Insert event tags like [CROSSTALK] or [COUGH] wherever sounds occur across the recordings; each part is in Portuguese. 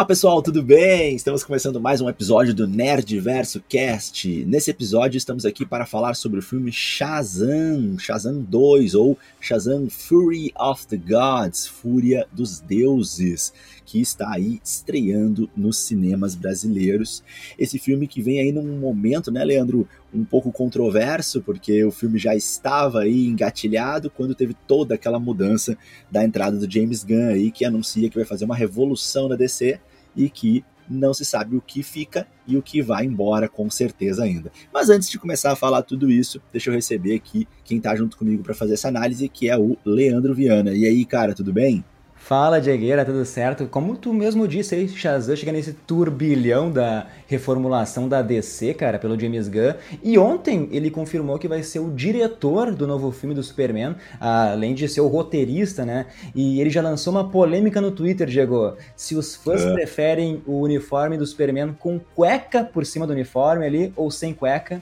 Olá pessoal, tudo bem? Estamos começando mais um episódio do Nerdverso Cast. Nesse episódio estamos aqui para falar sobre o filme Shazam, Shazam 2 ou Shazam Fury of the Gods, Fúria dos Deuses, que está aí estreando nos cinemas brasileiros. Esse filme que vem aí num momento, né, Leandro, um pouco controverso, porque o filme já estava aí engatilhado quando teve toda aquela mudança da entrada do James Gunn aí, que anuncia que vai fazer uma revolução na DC e que não se sabe o que fica e o que vai embora com certeza ainda. Mas antes de começar a falar tudo isso, deixa eu receber aqui quem está junto comigo para fazer essa análise, que é o Leandro Viana. E aí, cara, tudo bem? Fala, Diegueira, tudo certo? Como tu mesmo disse aí, Shazam chega nesse turbilhão da reformulação da DC, cara, pelo James Gunn. E ontem ele confirmou que vai ser o diretor do novo filme do Superman, além de ser o roteirista, né? E ele já lançou uma polêmica no Twitter, Diego. Se os fãs é. preferem o uniforme do Superman com cueca por cima do uniforme ali ou sem cueca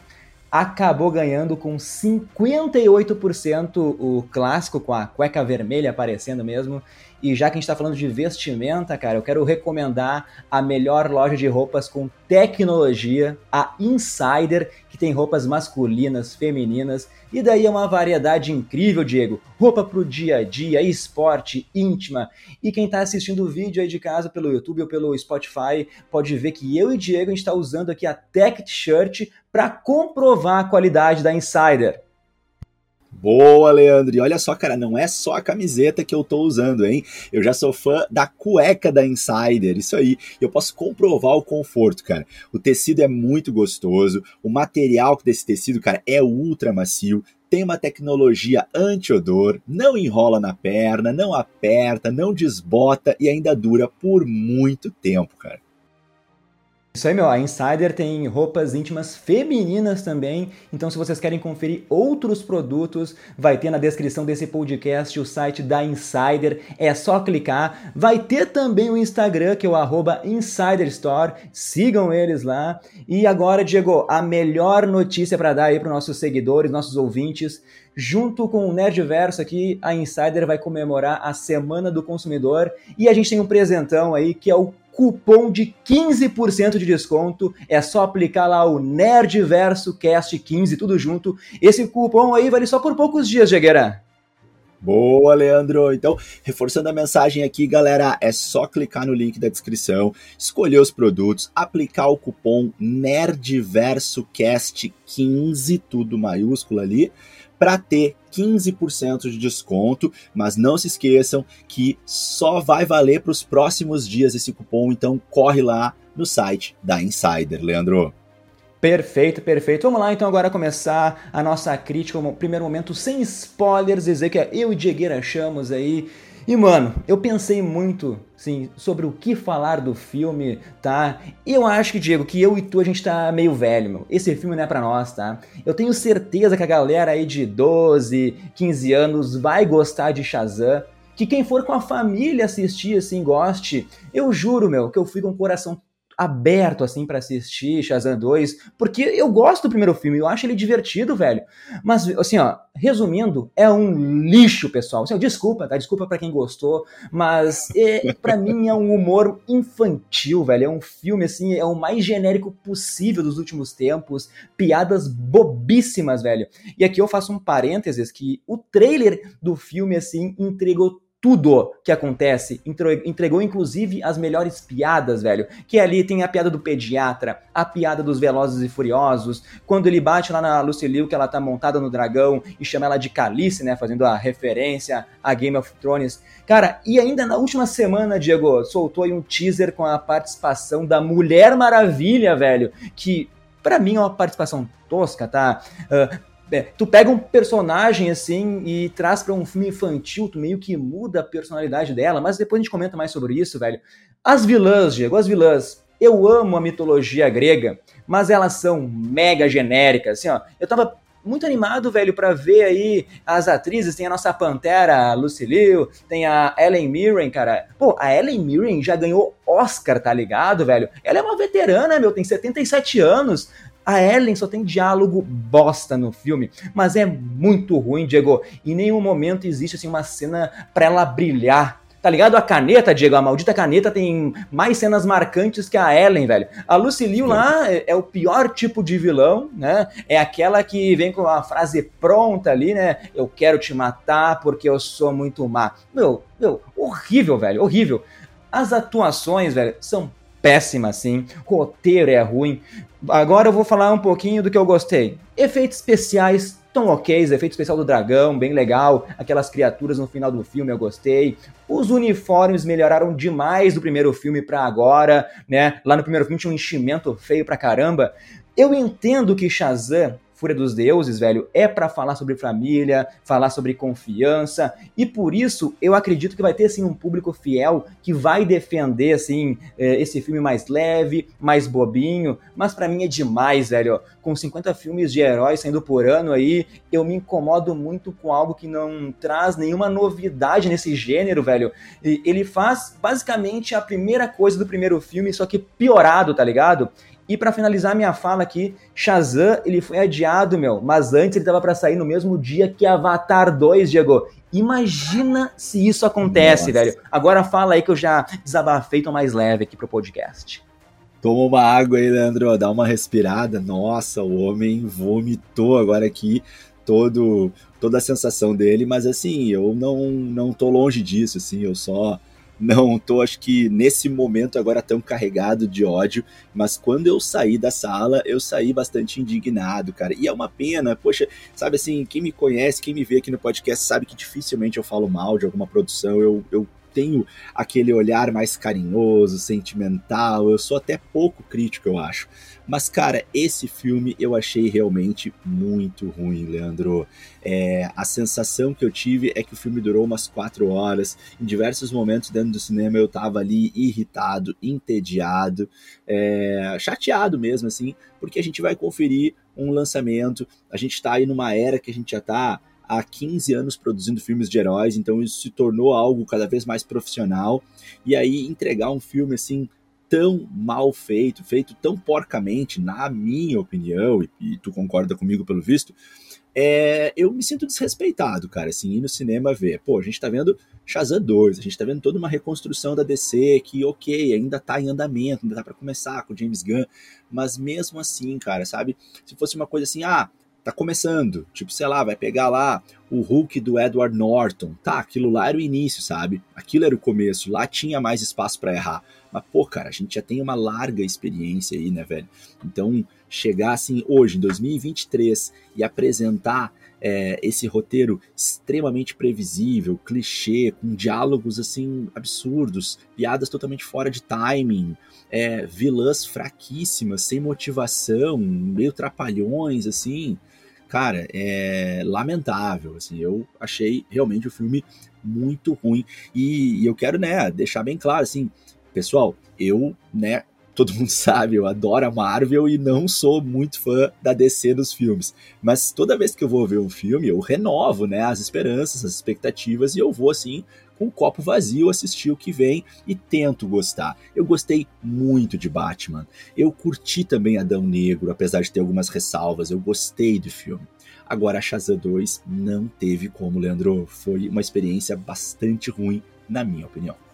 acabou ganhando com 58% o clássico, com a cueca vermelha aparecendo mesmo. E já que a gente está falando de vestimenta, cara, eu quero recomendar a melhor loja de roupas com tecnologia, a Insider, que tem roupas masculinas, femininas, e daí é uma variedade incrível, Diego. Roupa para o dia a dia, esporte, íntima. E quem está assistindo o vídeo aí de casa pelo YouTube ou pelo Spotify pode ver que eu e Diego a gente está usando aqui a Tech T-shirt para comprovar a qualidade da Insider. Boa, Leandro. E olha só, cara, não é só a camiseta que eu tô usando, hein? Eu já sou fã da cueca da Insider, isso aí. Eu posso comprovar o conforto, cara. O tecido é muito gostoso, o material desse tecido, cara, é ultra macio, tem uma tecnologia anti-odor, não enrola na perna, não aperta, não desbota e ainda dura por muito tempo, cara. Isso aí, meu, a Insider tem roupas íntimas femininas também. Então, se vocês querem conferir outros produtos, vai ter na descrição desse podcast o site da Insider. É só clicar. Vai ter também o Instagram, que é o arroba Insider Store. Sigam eles lá. E agora, Diego, a melhor notícia para dar aí para nossos seguidores, nossos ouvintes. Junto com o Nerdverso aqui, a Insider vai comemorar a Semana do Consumidor e a gente tem um presentão aí que é o cupom de 15% de desconto. É só aplicar lá o Nerdverso Cast 15, tudo junto. Esse cupom aí vale só por poucos dias, Jagueira. Boa, Leandro. Então, reforçando a mensagem aqui, galera, é só clicar no link da descrição, escolher os produtos, aplicar o cupom NERDVERSOCAST15, tudo maiúsculo ali, para ter 15% de desconto, mas não se esqueçam que só vai valer para os próximos dias esse cupom, então corre lá no site da Insider, Leandro. Perfeito, perfeito. Vamos lá então agora começar a nossa crítica, primeiro momento sem spoilers, dizer que eu e Diegueira achamos aí e mano, eu pensei muito, sim, sobre o que falar do filme, tá? E eu acho que, Diego, que eu e tu a gente tá meio velho, meu. Esse filme não é pra nós, tá? Eu tenho certeza que a galera aí de 12, 15 anos vai gostar de Shazam. Que quem for com a família assistir, assim, goste. Eu juro, meu, que eu fui com o coração aberto, assim, para assistir Shazam 2, porque eu gosto do primeiro filme, eu acho ele divertido, velho. Mas, assim, ó, resumindo, é um lixo, pessoal. Assim, desculpa, tá? Desculpa para quem gostou, mas é, para [LAUGHS] mim é um humor infantil, velho. É um filme, assim, é o mais genérico possível dos últimos tempos. Piadas bobíssimas, velho. E aqui eu faço um parênteses que o trailer do filme, assim, entregou tudo que acontece. Entregou, inclusive, as melhores piadas, velho. Que ali tem a piada do pediatra, a piada dos Velozes e Furiosos, quando ele bate lá na Lucy Liu, que ela tá montada no dragão, e chama ela de Calice, né? Fazendo a referência a Game of Thrones. Cara, e ainda na última semana, Diego, soltou aí um teaser com a participação da Mulher Maravilha, velho. Que para mim é uma participação tosca, tá? Uh, é, tu pega um personagem assim e traz para um filme infantil, tu meio que muda a personalidade dela, mas depois a gente comenta mais sobre isso, velho. As vilãs, Diego, as vilãs. Eu amo a mitologia grega, mas elas são mega genéricas, assim, ó. Eu tava muito animado, velho, para ver aí as atrizes. Tem a nossa Pantera, a Lucy Liu, tem a Ellen Mirren, cara. Pô, a Ellen Mirren já ganhou Oscar, tá ligado, velho? Ela é uma veterana, meu, tem 77 anos. A Ellen só tem diálogo bosta no filme, mas é muito ruim, Diego. Em nenhum momento existe assim uma cena para ela brilhar. Tá ligado? A caneta, Diego, a maldita caneta tem mais cenas marcantes que a Ellen, velho. A Lucy Liu lá é, é, o pior tipo de vilão, né? É aquela que vem com a frase pronta ali, né? Eu quero te matar porque eu sou muito má. Meu, meu, horrível, velho, horrível. As atuações, velho, são péssimas, sim. Roteiro é ruim. Agora eu vou falar um pouquinho do que eu gostei. Efeitos especiais tão ok, efeito especial do dragão, bem legal, aquelas criaturas no final do filme eu gostei. Os uniformes melhoraram demais do primeiro filme para agora, né? Lá no primeiro filme tinha um enchimento feio pra caramba. Eu entendo que Shazam Fúria dos Deuses, velho, é para falar sobre família, falar sobre confiança, e por isso eu acredito que vai ter assim um público fiel que vai defender assim é, esse filme mais leve, mais bobinho, mas para mim é demais, velho. Com 50 filmes de heróis saindo por ano aí, eu me incomodo muito com algo que não traz nenhuma novidade nesse gênero, velho. E ele faz basicamente a primeira coisa do primeiro filme, só que piorado, tá ligado? E para finalizar minha fala aqui, Shazam, ele foi adiado, meu, mas antes ele tava para sair no mesmo dia que Avatar 2, Diego. Imagina se isso acontece, Nossa. velho. Agora fala aí que eu já desabafei, tô mais leve aqui pro podcast. Toma uma água aí, Leandro, dá uma respirada. Nossa, o homem vomitou agora aqui todo toda a sensação dele, mas assim, eu não não tô longe disso, assim, eu só não tô, acho que nesse momento agora tão carregado de ódio, mas quando eu saí da sala, eu saí bastante indignado, cara. E é uma pena, poxa, sabe assim, quem me conhece, quem me vê aqui no podcast sabe que dificilmente eu falo mal de alguma produção, eu, eu tenho aquele olhar mais carinhoso, sentimental, eu sou até pouco crítico, eu acho. Mas, cara, esse filme eu achei realmente muito ruim, Leandro. É, a sensação que eu tive é que o filme durou umas quatro horas. Em diversos momentos dentro do cinema eu tava ali irritado, entediado, é, chateado mesmo, assim, porque a gente vai conferir um lançamento. A gente tá aí numa era que a gente já tá há 15 anos produzindo filmes de heróis, então isso se tornou algo cada vez mais profissional. E aí entregar um filme assim tão mal feito, feito tão porcamente, na minha opinião, e, e tu concorda comigo pelo visto, é, eu me sinto desrespeitado, cara, assim, ir no cinema ver. Pô, a gente tá vendo Shazam 2, a gente tá vendo toda uma reconstrução da DC que, ok, ainda tá em andamento, ainda tá pra começar com James Gunn, mas mesmo assim, cara, sabe? Se fosse uma coisa assim, ah, tá começando, tipo, sei lá, vai pegar lá o Hulk do Edward Norton, tá, aquilo lá era o início, sabe? Aquilo era o começo, lá tinha mais espaço para errar. Mas, pô, cara, a gente já tem uma larga experiência aí, né, velho? Então, chegar assim hoje, em 2023, e apresentar é, esse roteiro extremamente previsível, clichê, com diálogos assim absurdos, piadas totalmente fora de timing, é, vilãs fraquíssimas, sem motivação, meio trapalhões, assim cara, é lamentável, assim, eu achei realmente o filme muito ruim, e, e eu quero, né, deixar bem claro, assim, pessoal, eu, né, todo mundo [LAUGHS] sabe, eu adoro a Marvel e não sou muito fã da DC nos filmes. Mas toda vez que eu vou ver um filme, eu renovo, né, as esperanças, as expectativas e eu vou assim com um copo vazio assistir o que vem e tento gostar. Eu gostei muito de Batman. Eu curti também Adão Negro, apesar de ter algumas ressalvas. Eu gostei do filme. Agora, a Shazam 2 não teve como, Leandro. Foi uma experiência bastante ruim, na minha opinião.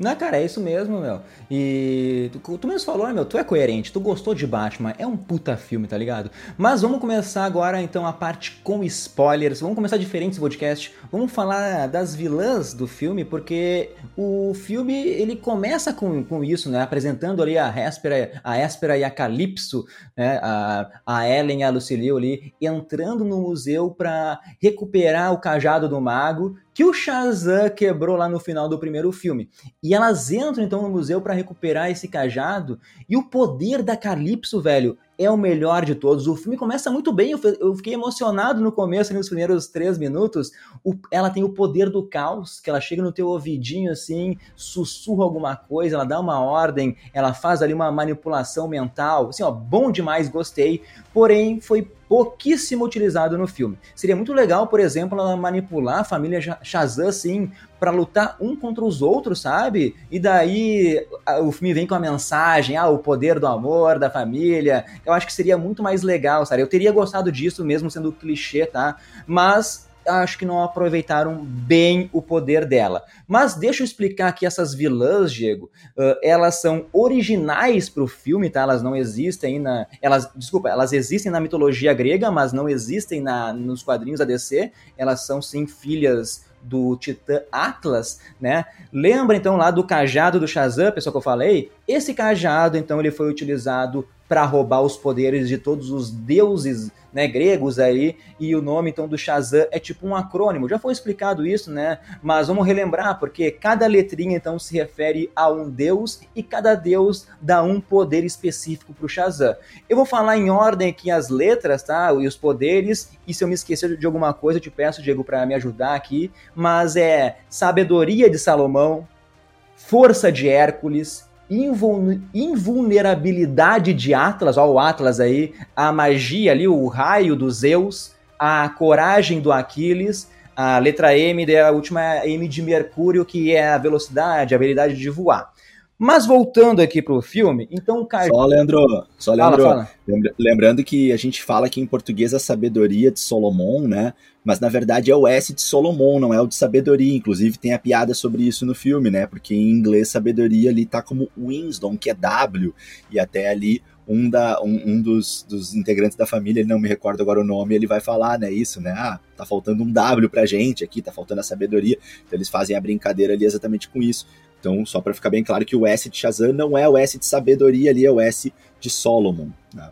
Não, cara, é isso mesmo, meu. E tu, tu mesmo falou, né, meu? Tu é coerente, tu gostou de Batman, é um puta filme, tá ligado? Mas vamos começar agora, então, a parte com spoilers. Vamos começar diferente esse podcast. Vamos falar das vilãs do filme, porque o filme, ele começa com, com isso, né? Apresentando ali a Héspera, a Héspera e a Calypso, né? A, a Ellen e a Lucille ali, entrando no museu para recuperar o cajado do mago que o Shazam quebrou lá no final do primeiro filme. E elas entram então no museu para recuperar esse cajado e o poder da Calypso, velho, é o melhor de todos. O filme começa muito bem, eu fiquei emocionado no começo, nos primeiros três minutos. O, ela tem o poder do caos, que ela chega no teu ouvidinho assim, sussurra alguma coisa, ela dá uma ordem, ela faz ali uma manipulação mental. Assim, ó, bom demais, gostei. Porém, foi pouquíssimo utilizado no filme. Seria muito legal, por exemplo, ela manipular a família Shazam assim para lutar um contra os outros, sabe? E daí o filme vem com a mensagem, ah, o poder do amor, da família. Eu acho que seria muito mais legal, sabe? Eu teria gostado disso mesmo sendo clichê, tá? Mas acho que não aproveitaram bem o poder dela. Mas deixa eu explicar que essas vilãs, Diego, uh, elas são originais para o filme, tá? Elas não existem na, elas, desculpa, elas existem na mitologia grega, mas não existem na, nos quadrinhos da DC. Elas são sim filhas do Titã Atlas, né? Lembra então lá do cajado do Shazam, pessoal que eu falei? Esse cajado, então, ele foi utilizado para roubar os poderes de todos os deuses né, gregos aí, e o nome então do Shazam é tipo um acrônimo. Já foi explicado isso, né? Mas vamos relembrar, porque cada letrinha então se refere a um deus e cada deus dá um poder específico para o Shazam. Eu vou falar em ordem aqui as letras, tá? E os poderes, e se eu me esquecer de alguma coisa, eu te peço, Diego, para me ajudar aqui. Mas é sabedoria de Salomão, força de Hércules, invulnerabilidade de Atlas, ó, o Atlas aí, a magia ali, o raio dos Zeus, a coragem do Aquiles, a letra M, a última M de Mercúrio, que é a velocidade, a habilidade de voar. Mas voltando aqui pro filme, então o Caju... Só, Leandro, só Leandro, fala, fala. lembrando que a gente fala aqui em português a sabedoria de Solomon, né? Mas na verdade é o S de Solomon, não é o de sabedoria. Inclusive tem a piada sobre isso no filme, né? Porque em inglês sabedoria ali tá como Winston, que é W, e até ali um, da, um, um dos, dos, integrantes da família, ele não me recordo agora o nome, ele vai falar, né, isso, né, ah, tá faltando um W pra gente aqui, tá faltando a sabedoria, então eles fazem a brincadeira ali exatamente com isso. Então, só para ficar bem claro que o S de Shazam não é o S de sabedoria ali, é o S de Solomon. Né?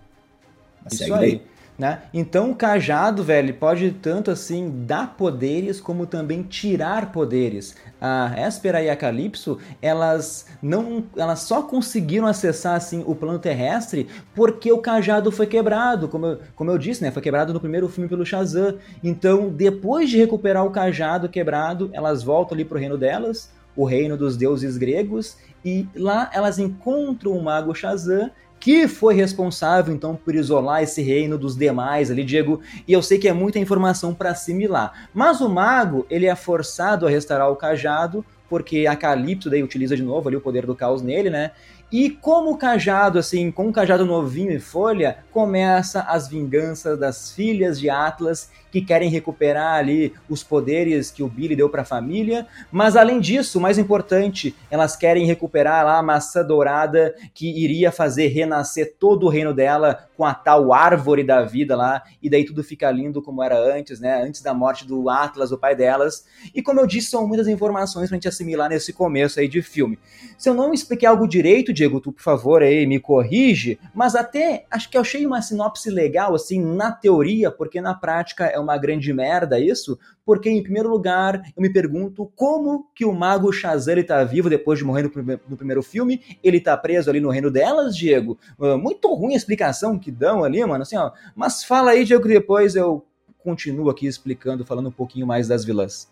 Isso aí. Daí. Né? Então o cajado, velho, pode tanto assim dar poderes como também tirar poderes. A Espera e a Calypso, elas não, elas só conseguiram acessar assim o plano terrestre porque o cajado foi quebrado, como eu, como eu disse, né? Foi quebrado no primeiro filme pelo Shazam. Então, depois de recuperar o cajado quebrado, elas voltam ali pro reino delas o reino dos deuses gregos, e lá elas encontram o mago Shazam, que foi responsável então por isolar esse reino dos demais ali, Diego, e eu sei que é muita informação para assimilar. Mas o mago, ele é forçado a restaurar o cajado, porque a Calypso daí utiliza de novo ali o poder do caos nele, né? E como o cajado, assim, com o cajado novinho e folha, começa as vinganças das filhas de Atlas que querem recuperar ali os poderes que o Billy deu para a família, mas além disso, o mais importante, elas querem recuperar lá a maçã dourada que iria fazer renascer todo o reino dela com a tal árvore da vida lá, e daí tudo fica lindo como era antes, né? Antes da morte do Atlas, o pai delas. E como eu disse, são muitas informações pra gente assimilar nesse começo aí de filme. Se eu não expliquei algo direito, Diego, tu por favor aí me corrige, mas até acho que eu achei uma sinopse legal assim na teoria, porque na prática é uma grande merda isso, porque em primeiro lugar eu me pergunto como que o mago Shazam ele tá vivo depois de morrer no, prime no primeiro filme, ele tá preso ali no reino delas, Diego. Uh, muito ruim a explicação que dão ali, mano, assim, ó. Mas fala aí, Diego, que depois eu continuo aqui explicando, falando um pouquinho mais das vilãs.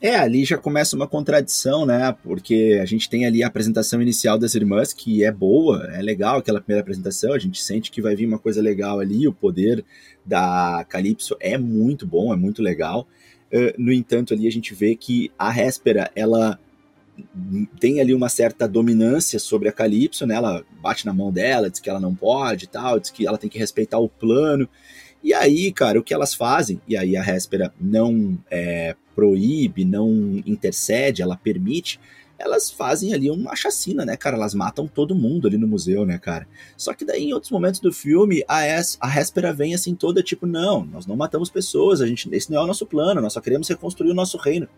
É, ali já começa uma contradição, né? Porque a gente tem ali a apresentação inicial das irmãs, que é boa, é legal aquela primeira apresentação, a gente sente que vai vir uma coisa legal ali, o poder da Calypso é muito bom, é muito legal. Uh, no entanto, ali a gente vê que a Réspera, ela tem ali uma certa dominância sobre a Calypso, né? Ela bate na mão dela, diz que ela não pode e tal, diz que ela tem que respeitar o plano. E aí, cara, o que elas fazem, e aí a Réspera não é, proíbe, não intercede, ela permite, elas fazem ali uma chacina, né, cara? Elas matam todo mundo ali no museu, né, cara? Só que daí, em outros momentos do filme, a, es, a Réspera vem assim toda tipo, não, nós não matamos pessoas, a gente, esse não é o nosso plano, nós só queremos reconstruir o nosso reino.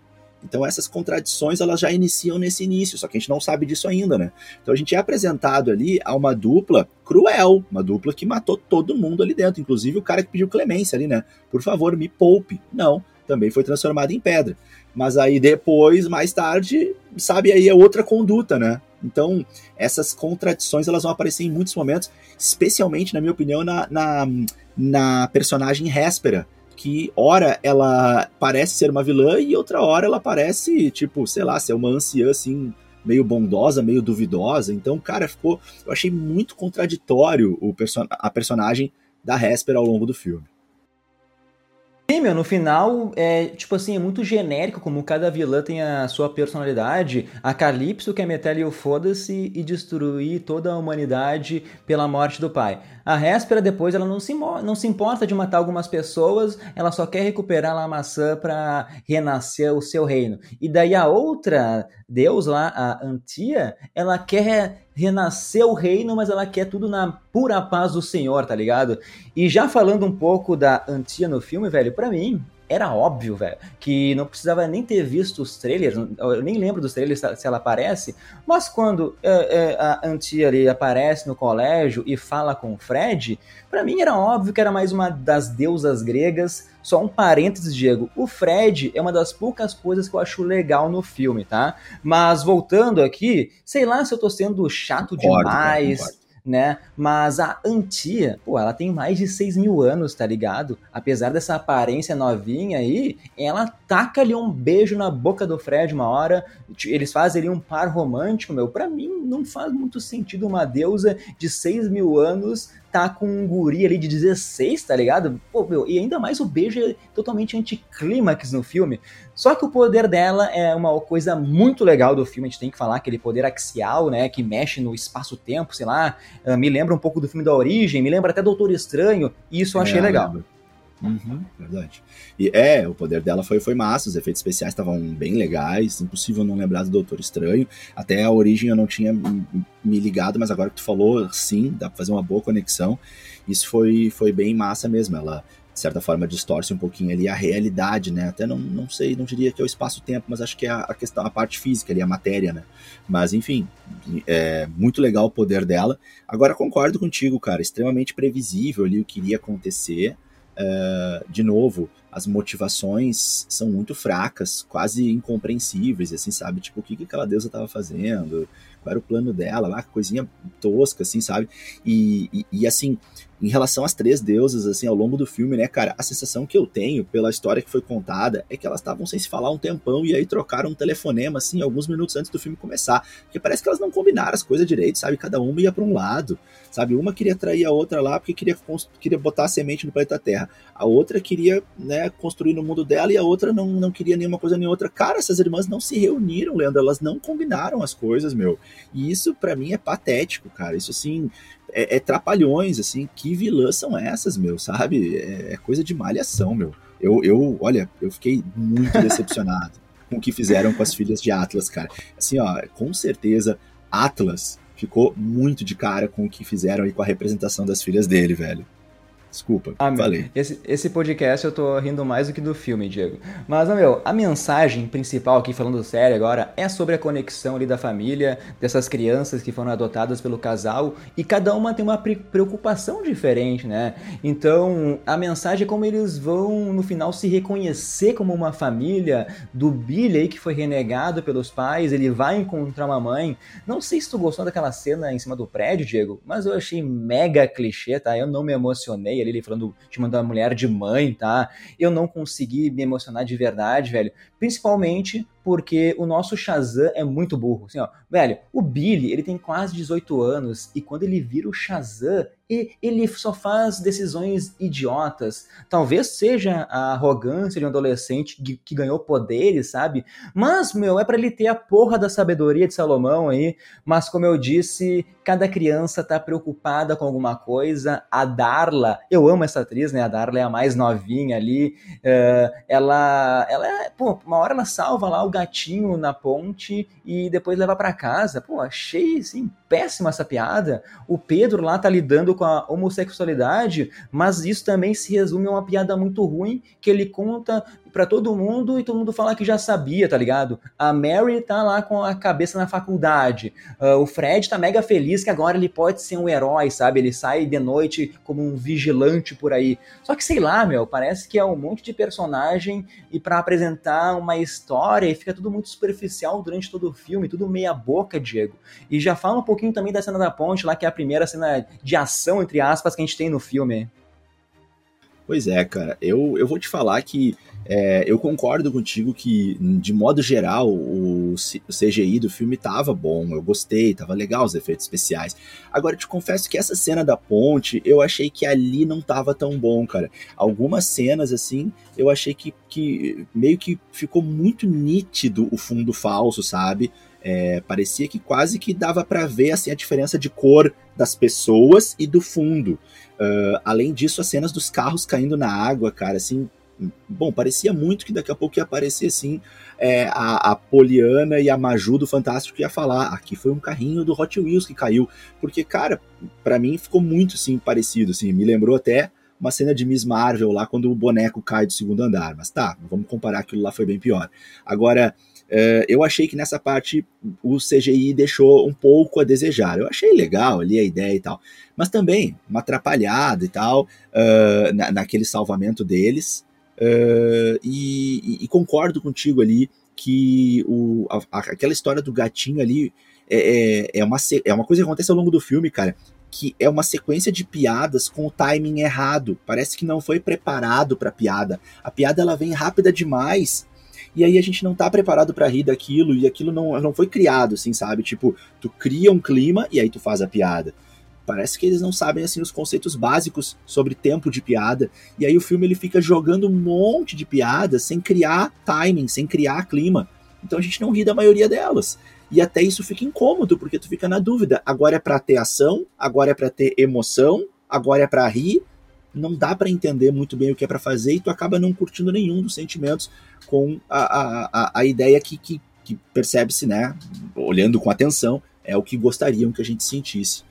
Então essas contradições elas já iniciam nesse início, só que a gente não sabe disso ainda, né? Então a gente é apresentado ali a uma dupla cruel, uma dupla que matou todo mundo ali dentro, inclusive o cara que pediu clemência ali, né? Por favor, me poupe. Não, também foi transformado em pedra. Mas aí depois, mais tarde, sabe aí é outra conduta, né? Então, essas contradições elas vão aparecer em muitos momentos, especialmente, na minha opinião, na, na, na personagem Réspera, que ora ela parece ser uma vilã e outra hora ela parece, tipo, sei lá, ser uma anciã assim, meio bondosa, meio duvidosa. Então, cara, ficou. Eu achei muito contraditório o person a personagem da Hesper ao longo do filme. Sim, meu, no final, é, tipo assim, é muito genérico como cada vilã tem a sua personalidade. A Calypso quer meter ali o foda-se e destruir toda a humanidade pela morte do pai. A Réspera, depois, ela não se, não se importa de matar algumas pessoas, ela só quer recuperar a maçã para renascer o seu reino. E daí a outra deus lá, a Antia, ela quer renascer o reino, mas ela quer tudo na pura paz do Senhor, tá ligado? E já falando um pouco da Antia no filme, velho, para mim, era óbvio, velho, que não precisava nem ter visto os trailers, eu nem lembro dos trailers se ela aparece, mas quando é, é, a Antia ali aparece no colégio e fala com o Fred, para mim era óbvio que era mais uma das deusas gregas. Só um parênteses, Diego, o Fred é uma das poucas coisas que eu acho legal no filme, tá? Mas voltando aqui, sei lá se eu tô sendo chato concordo, demais. Concordo né? Mas a Antia, pô, ela tem mais de 6 mil anos, tá ligado? Apesar dessa aparência novinha aí, ela taca ali um beijo na boca do Fred uma hora, eles fazem ali um par romântico, meu. Pra mim, não faz muito sentido uma deusa de 6 mil anos tá com um guri ali de 16, tá ligado? Pô, meu, e ainda mais o beijo é totalmente anticlímax no filme. Só que o poder dela é uma coisa muito legal do filme, a gente tem que falar, aquele poder axial, né, que mexe no espaço-tempo, sei lá, ah, me lembra um pouco do filme da Origem, me lembra até Doutor Estranho, e isso eu achei é, legal. Uhum, verdade. E é, o poder dela foi, foi massa, os efeitos especiais estavam bem legais, impossível não lembrar do Doutor Estranho. Até a origem eu não tinha me ligado, mas agora que tu falou, sim, dá pra fazer uma boa conexão. Isso foi, foi bem massa mesmo. Ela, de certa forma, distorce um pouquinho ali a realidade, né? Até não, não sei, não diria que é o espaço-tempo, mas acho que é a, questão, a parte física ali, a matéria, né? Mas enfim, é muito legal o poder dela. Agora concordo contigo, cara, extremamente previsível ali o que iria acontecer. Uh, de novo, as motivações são muito fracas, quase incompreensíveis, assim, sabe? Tipo, o que, que aquela deusa estava fazendo? Qual era o plano dela lá? Coisinha tosca, assim, sabe? E, e, e, assim, em relação às três deusas, assim, ao longo do filme, né, cara, a sensação que eu tenho pela história que foi contada é que elas estavam sem se falar um tempão e aí trocaram um telefonema, assim, alguns minutos antes do filme começar. Porque parece que elas não combinaram as coisas direito, sabe? Cada uma ia para um lado, sabe? Uma queria trair a outra lá porque queria, queria botar a semente no planeta Terra. A outra queria, né, construir no mundo dela e a outra não, não queria nenhuma coisa nem outra. Cara, essas irmãs não se reuniram, Leandro, elas não combinaram as coisas, meu. E isso para mim é patético, cara. Isso, assim, é, é, trapalhões, assim, que vilãs são essas, meu, sabe? É, é coisa de malhação, meu. Eu, eu, olha, eu fiquei muito [LAUGHS] decepcionado com o que fizeram com as filhas de Atlas, cara. Assim, ó, com certeza, Atlas ficou muito de cara com o que fizeram aí com a representação das filhas dele, velho. Desculpa, ah, falei. Esse, esse podcast eu tô rindo mais do que do filme, Diego. Mas, meu, a mensagem principal aqui, falando sério agora, é sobre a conexão ali da família, dessas crianças que foram adotadas pelo casal, e cada uma tem uma preocupação diferente, né? Então, a mensagem é como eles vão, no final, se reconhecer como uma família do Billy aí, que foi renegado pelos pais, ele vai encontrar uma mãe. Não sei se tu gostou daquela cena em cima do prédio, Diego, mas eu achei mega clichê, tá? Eu não me emocionei ali, ele falando, chamando a mulher de mãe, tá? Eu não consegui me emocionar de verdade, velho. Principalmente porque o nosso Shazam é muito burro. Assim, ó, velho, o Billy, ele tem quase 18 anos e quando ele vira o Shazam, ele só faz decisões idiotas. Talvez seja a arrogância de um adolescente que, ganhou poderes, sabe? Mas, meu, é para ele ter a porra da sabedoria de Salomão aí. Mas, como eu disse, cada criança tá preocupada com alguma coisa. A Darla, eu amo essa atriz, né? A Darla é a mais novinha ali. Uh, ela, ela é, pô, uma hora ela salva lá o gatinho na ponte e depois leva para casa. Pô, achei, assim, péssima essa piada. O Pedro lá tá lidando com a homossexualidade, mas isso também se resume a uma piada muito ruim que ele conta para todo mundo e todo mundo fala que já sabia, tá ligado? A Mary tá lá com a cabeça na faculdade. Uh, o Fred tá mega feliz que agora ele pode ser um herói, sabe? Ele sai de noite como um vigilante por aí. Só que sei lá, meu, parece que é um monte de personagem e para apresentar uma história fica tudo muito superficial durante todo o filme, tudo meia boca, Diego. E já fala um pouquinho também da cena da ponte lá, que é a primeira cena de ação, entre aspas, que a gente tem no filme. Pois é, cara. Eu, eu vou te falar que é, eu concordo contigo que, de modo geral, o, CGI do filme tava bom, eu gostei, tava legal os efeitos especiais. Agora, te confesso que essa cena da ponte, eu achei que ali não tava tão bom, cara. Algumas cenas, assim, eu achei que, que meio que ficou muito nítido o fundo falso, sabe? É, parecia que quase que dava para ver assim, a diferença de cor das pessoas e do fundo. Uh, além disso, as cenas dos carros caindo na água, cara, assim, bom, parecia muito que daqui a pouco ia aparecer assim é, a, a Poliana e a Maju do Fantástico ia falar, aqui foi um carrinho do Hot Wheels que caiu, porque cara, para mim ficou muito sim parecido, assim, me lembrou até uma cena de Miss Marvel lá quando o boneco cai do segundo andar, mas tá, vamos comparar aquilo lá foi bem pior. Agora é, eu achei que nessa parte o CGI deixou um pouco a desejar. Eu achei legal ali a ideia e tal, mas também uma atrapalhada e tal uh, na, naquele salvamento deles. Uh, e, e, concordo contigo ali que o, a, aquela história do gatinho ali é, é, uma, é uma coisa que acontece ao longo do filme, cara, que é uma sequência de piadas com o timing errado. Parece que não foi preparado para piada. A piada ela vem rápida demais e aí a gente não tá preparado para rir daquilo e aquilo não, não foi criado, assim, sabe? Tipo, tu cria um clima e aí tu faz a piada. Parece que eles não sabem assim os conceitos básicos sobre tempo de piada. E aí o filme ele fica jogando um monte de piadas sem criar timing, sem criar clima. Então a gente não ri da maioria delas. E até isso fica incômodo, porque tu fica na dúvida. Agora é para ter ação, agora é para ter emoção, agora é para rir. Não dá para entender muito bem o que é para fazer e tu acaba não curtindo nenhum dos sentimentos com a, a, a, ideia que, que, que percebe-se, né, olhando com atenção, é o que gostariam que a gente sentisse.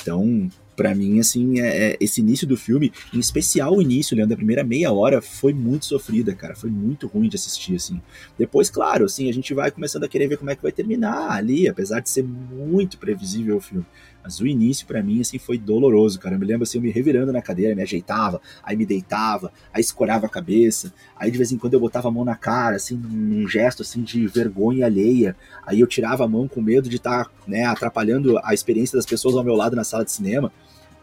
Então, para mim, assim, é, é, esse início do filme, em especial o início, Leandro, a primeira meia hora foi muito sofrida, cara, foi muito ruim de assistir, assim. Depois, claro, assim, a gente vai começando a querer ver como é que vai terminar ali, apesar de ser muito previsível o filme. Mas o início, para mim, assim, foi doloroso, cara. Eu me lembro, assim, eu me revirando na cadeira, me ajeitava, aí me deitava, aí escorava a cabeça, aí de vez em quando eu botava a mão na cara, assim, num gesto, assim, de vergonha alheia. Aí eu tirava a mão com medo de estar, tá, né, atrapalhando a experiência das pessoas ao meu lado na sala de cinema.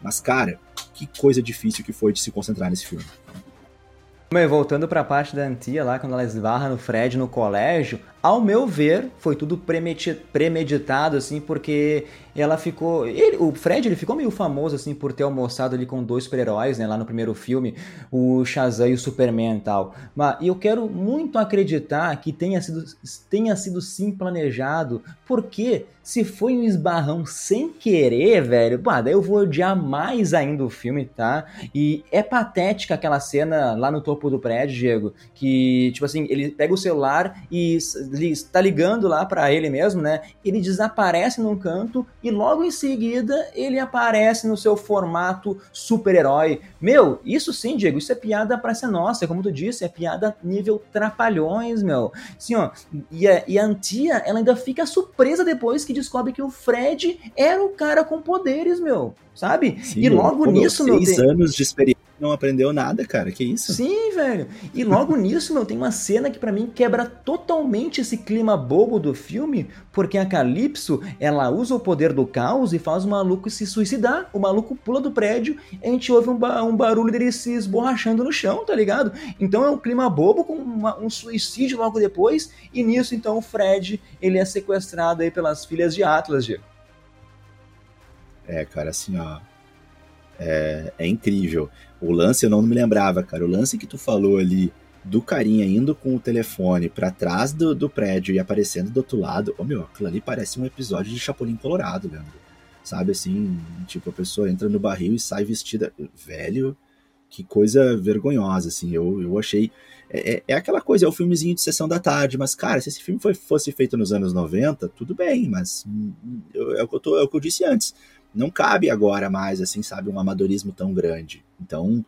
Mas, cara, que coisa difícil que foi de se concentrar nesse filme. Bem, voltando para a parte da Antia lá, quando ela esbarra no Fred no colégio, ao meu ver, foi tudo premeditado, assim, porque ela ficou. Ele, o Fred ele ficou meio famoso assim por ter almoçado ali com dois super-heróis, né? Lá no primeiro filme, o Shazam e o Superman e tal. Mas eu quero muito acreditar que tenha sido, tenha sido sim planejado, porque se foi um esbarrão sem querer, velho, pá, daí eu vou odiar mais ainda o filme, tá? E é patética aquela cena lá no topo do prédio, Diego, que, tipo assim, ele pega o celular e está ligando lá para ele mesmo, né? Ele desaparece num canto e logo em seguida ele aparece no seu formato super-herói. Meu, isso sim, Diego, isso é piada pra ser nossa, como tu disse, é piada nível trapalhões, meu. Sim, ó, e a, e a Antia, ela ainda fica surpresa depois que descobre que o Fred era o cara com poderes, meu, sabe? Sim, e logo nisso, meu. Seis tem... anos de experiência não aprendeu nada, cara. Que isso? Sim, velho. E logo [LAUGHS] nisso, meu, tem uma cena que para mim quebra totalmente esse clima bobo do filme, porque a Calypso, ela usa o poder do caos e faz o maluco se suicidar. O maluco pula do prédio e a gente ouve um, ba um barulho dele se esborrachando no chão, tá ligado? Então é um clima bobo com uma, um suicídio logo depois, e nisso, então, o Fred, ele é sequestrado aí pelas filhas de Atlas, Diego. É, cara, assim, ó, é, é, incrível. O lance eu não me lembrava, cara. O lance que tu falou ali do carinha indo com o telefone para trás do, do prédio e aparecendo do outro lado. Ô meu, aquilo ali parece um episódio de Chapolin Colorado, Leandro. Sabe assim, tipo, a pessoa entra no barril e sai vestida. Velho, que coisa vergonhosa, assim. Eu, eu achei. É, é, é aquela coisa, é o filmezinho de sessão da tarde, mas, cara, se esse filme foi, fosse feito nos anos 90, tudo bem, mas hum, é, o que eu tô, é o que eu disse antes não cabe agora mais, assim, sabe, um amadorismo tão grande. Então,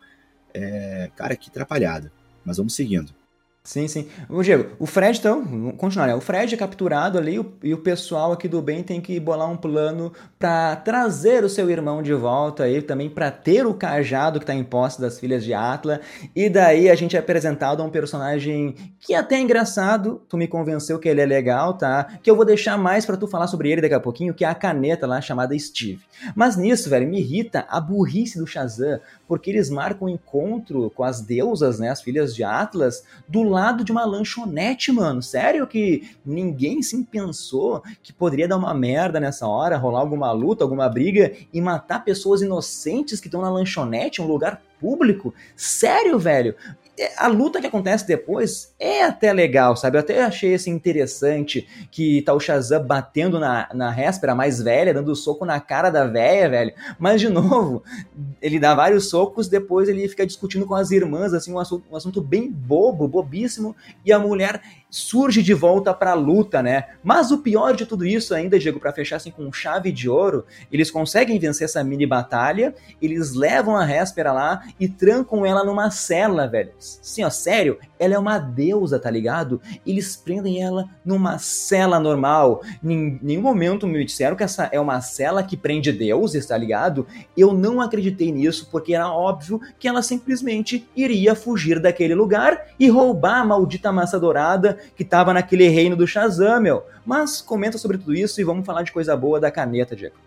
é, cara, que atrapalhada. Mas vamos seguindo. Sim, sim. O Diego, o Fred, então, continuar, né? O Fred é capturado ali e o pessoal aqui do bem tem que bolar um plano para trazer o seu irmão de volta aí, também para ter o cajado que tá em posse das filhas de Atla. E daí a gente é apresentado a um personagem que é até é engraçado, tu me convenceu que ele é legal, tá? Que eu vou deixar mais para tu falar sobre ele daqui a pouquinho, que é a caneta lá chamada Steve. Mas nisso, velho, me irrita a burrice do Shazam, porque eles marcam um encontro com as deusas, né, as filhas de Atlas, do lado de uma lanchonete, mano. Sério que ninguém se pensou que poderia dar uma merda nessa hora, rolar alguma luta, alguma briga e matar pessoas inocentes que estão na lanchonete, um lugar público? Sério, velho? É, a luta que acontece depois é até legal, sabe? Eu até achei assim, interessante que tá o Shazam batendo na, na Réspera mais velha, dando soco na cara da velha, velho. Mas, de novo, ele dá vários socos, depois ele fica discutindo com as irmãs, assim, um assunto, um assunto bem bobo, bobíssimo, e a mulher surge de volta para a luta, né? Mas o pior de tudo isso ainda, Diego, para fechar assim com chave de ouro, eles conseguem vencer essa mini batalha, eles levam a Réspera lá e trancam ela numa cela, velho. Sim, ó, sério, ela é uma deusa, tá ligado? Eles prendem ela numa cela normal. Em nenhum momento me disseram que essa é uma cela que prende deuses, tá ligado? Eu não acreditei nisso porque era óbvio que ela simplesmente iria fugir daquele lugar e roubar a maldita massa dourada que tava naquele reino do Shazam, meu. Mas comenta sobre tudo isso e vamos falar de coisa boa da caneta, Diego.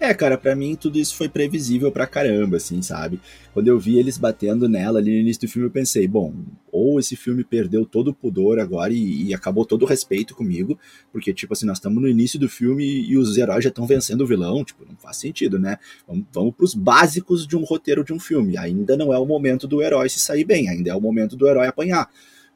É, cara, para mim tudo isso foi previsível pra caramba, assim, sabe? Quando eu vi eles batendo nela ali no início do filme, eu pensei, bom, ou esse filme perdeu todo o pudor agora e, e acabou todo o respeito comigo, porque, tipo assim, nós estamos no início do filme e, os heróis já estão vencendo o vilão, tipo, não faz sentido, né? Vamos, vamos pros básicos de um roteiro de um filme. Ainda não é o momento do herói se sair bem, ainda é o momento do herói apanhar.